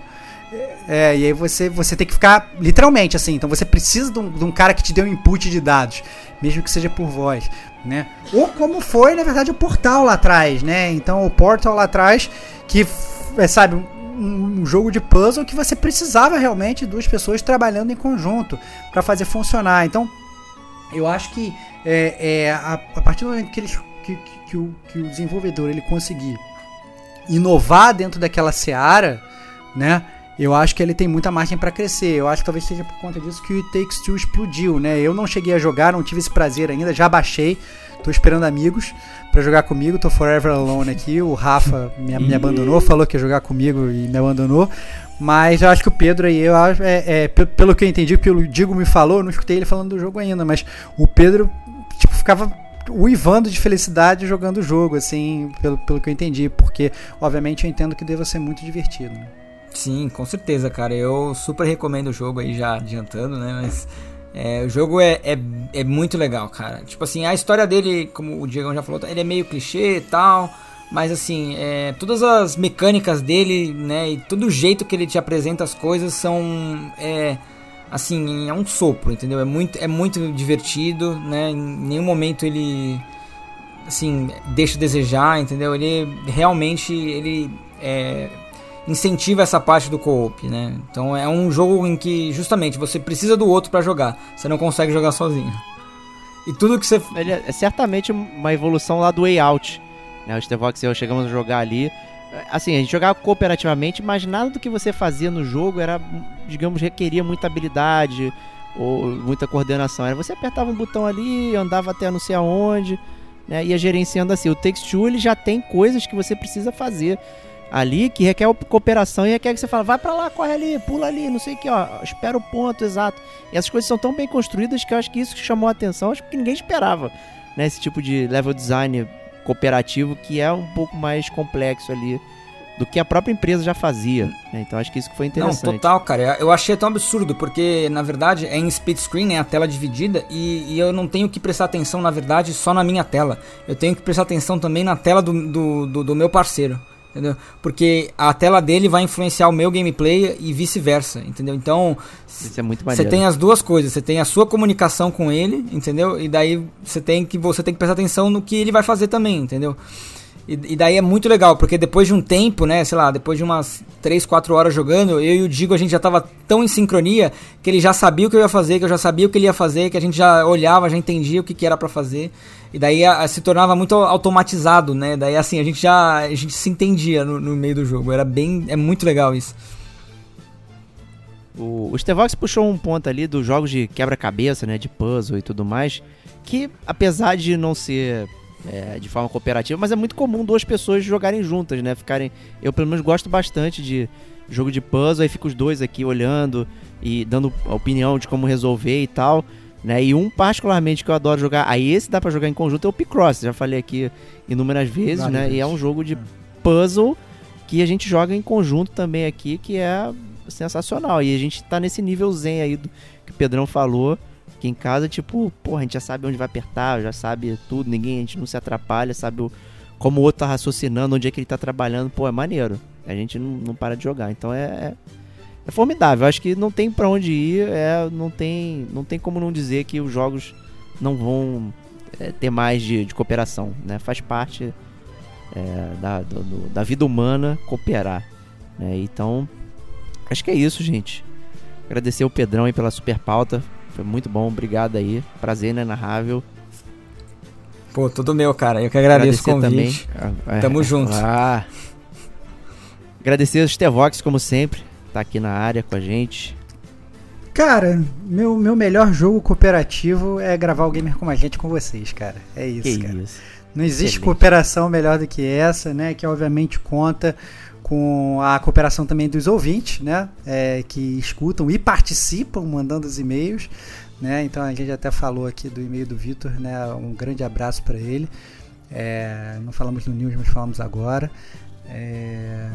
É, e aí você, você tem que ficar literalmente assim. Então você precisa de um, de um, cara que te dê um input de dados, mesmo que seja por voz, né? Ou como foi, na verdade, o portal lá atrás, né? Então o portal lá atrás, que é, sabe, um, um jogo de puzzle que você precisava realmente de duas pessoas trabalhando em conjunto para fazer funcionar. Então eu acho que é, é a, a, partir do momento que, eles, que, que, que, o, que o desenvolvedor ele conseguir inovar dentro daquela seara, né? Eu acho que ele tem muita margem para crescer. Eu acho que talvez seja por conta disso que o It Takes Two explodiu, né? Eu não cheguei a jogar, não tive esse prazer ainda, já baixei. Tô esperando amigos para jogar comigo. Tô forever alone aqui. O Rafa me, me abandonou, falou que ia jogar comigo e me abandonou. Mas eu acho que o Pedro aí, eu acho, é, é, pelo que eu entendi, pelo que o Digo me falou, eu não escutei ele falando do jogo ainda, mas o Pedro, tipo, ficava uivando de felicidade jogando o jogo, assim, pelo, pelo que eu entendi, porque, obviamente, eu entendo que deva ser muito divertido. Né? Sim, com certeza, cara. Eu super recomendo o jogo aí, já adiantando, né, mas... É, o jogo é, é, é, muito legal, cara. Tipo assim, a história dele, como o Diego já falou, ele é meio clichê e tal. Mas assim, é, todas as mecânicas dele, né, e todo o jeito que ele te apresenta as coisas são é, assim, é um sopro, entendeu? É muito, é muito divertido, né? Em nenhum momento ele assim deixa desejar, entendeu? Ele realmente ele é, incentiva essa parte do co-op, né? Então é um jogo em que justamente você precisa do outro para jogar, você não consegue jogar sozinho. E tudo que você ele é, é certamente uma evolução lá do Way Out né? O Stevox e eu chegamos a jogar ali. Assim, a gente jogava cooperativamente, mas nada do que você fazia no jogo era, digamos, requeria muita habilidade ou muita coordenação. Era você apertava um botão ali, andava até não sei aonde, né? Ia gerenciando assim. O Takes Two ele já tem coisas que você precisa fazer ali que requer cooperação e requer que você fala, vai para lá, corre ali, pula ali, não sei o que, ó, espera o ponto exato. E essas coisas são tão bem construídas que eu acho que isso chamou a atenção, acho que ninguém esperava, né? Esse tipo de level design cooperativo que é um pouco mais complexo ali do que a própria empresa já fazia. Né? Então acho que isso foi interessante. Não, total, cara. Eu achei tão absurdo, porque na verdade é em split screen, né? A tela dividida, e, e, eu não tenho que prestar atenção, na verdade, só na minha tela. Eu tenho que prestar atenção também na tela do, do, do, do meu parceiro entendeu? Porque a tela dele vai influenciar o meu gameplay e vice-versa, entendeu? Então, é Você tem as duas coisas, você tem a sua comunicação com ele, entendeu? E daí você tem que você tem que prestar atenção no que ele vai fazer também, entendeu? E, e, daí é muito legal, porque depois de um tempo, né, sei lá, depois de umas 3, 4 horas jogando, eu e o Digo a gente já tava tão em sincronia que ele já sabia o que eu ia fazer, que eu já sabia o que ele ia fazer, que a gente já olhava, já entendia o que, que era para fazer. E daí a, a, se tornava muito automatizado, né? Daí assim, a gente já a gente se entendia no, no meio do jogo. Era bem. É muito legal isso. O, o Stevox puxou um ponto ali dos jogos de quebra-cabeça, né? De puzzle e tudo mais. Que apesar de não ser é, de forma cooperativa, mas é muito comum duas pessoas jogarem juntas, né? Ficarem. Eu pelo menos gosto bastante de jogo de puzzle, aí fica os dois aqui olhando e dando opinião de como resolver e tal. Né? E um particularmente que eu adoro jogar, aí esse dá para jogar em conjunto é o Picross, já falei aqui inúmeras vezes, né? E é um jogo de puzzle que a gente joga em conjunto também aqui, que é sensacional. E a gente tá nesse nível zen aí do que o Pedrão falou, que em casa, tipo, porra, a gente já sabe onde vai apertar, já sabe tudo, ninguém, a gente não se atrapalha, sabe o, como o outro tá raciocinando, onde é que ele tá trabalhando, pô, é maneiro. A gente não, não para de jogar. Então é, é, é formidável. Acho que não tem para onde ir, é, não, tem, não tem como não dizer que os jogos não vão é, ter mais de, de, cooperação. Né? Faz parte é, da, do, da vida humana cooperar. Né? Então, acho que é isso, gente. Agradecer o Pedrão aí pela super pauta. Foi muito bom, obrigado aí. Prazer inenarrável. Pô, tudo meu, cara. Eu que agradeço Agradecer o convite. Também. Ah, é. Tamo junto. Ah. Agradecer os Stevox, como sempre, tá aqui na área com a gente. Cara, meu, meu melhor jogo cooperativo é gravar o Gamer como a gente com vocês, cara. É isso, Que cara. isso. Não existe Excelente. cooperação melhor do que essa, né? Que obviamente conta com a cooperação também dos ouvintes, né? É, que escutam e participam mandando os e-mails, né? Então a gente até falou aqui do e-mail do Vitor, né? Um grande abraço para ele. É, não falamos no news, mas falamos agora. É,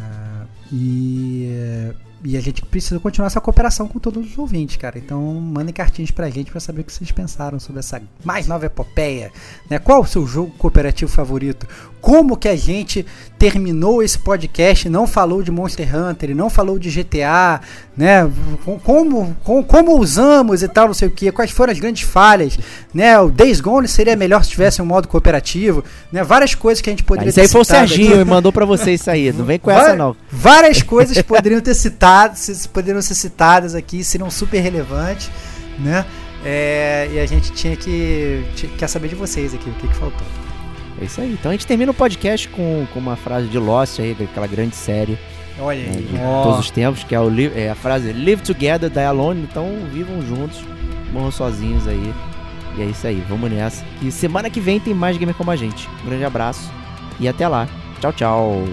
e, e a gente precisa continuar essa cooperação com todos os ouvintes, cara. Então mandem cartinhas pra gente pra saber o que vocês pensaram sobre essa mais nova epopeia. Né? Qual o seu jogo cooperativo favorito? Como que a gente terminou esse podcast e não falou de Monster Hunter, não falou de GTA, né? Como, como, como usamos e tal, não sei o que, quais foram as grandes falhas, né? O Days Gone seria melhor se tivesse um modo cooperativo, né? Várias coisas que a gente Ah, poderia isso aí foi o Serginho aqui. e mandou pra você isso aí. Não vem com essa, não. Várias coisas poderiam ter citado, se- poderiam ser citadas aqui, seriam super relevantes, né? É, e a gente tinha que quer saber de vocês aqui o que, que faltou. É isso aí. Então a gente termina o podcast com, com uma frase de Lost aí, aquela grande série Olha né, aí. de Ó. todos os tempos, que é, o, é a frase Live together, die alone. Então vivam juntos, morram sozinhos aí. E é isso aí, vamos nessa. E semana que vem tem mais Gamer Como a Gente. Um grande abraço e até lá. Tchau, tchau.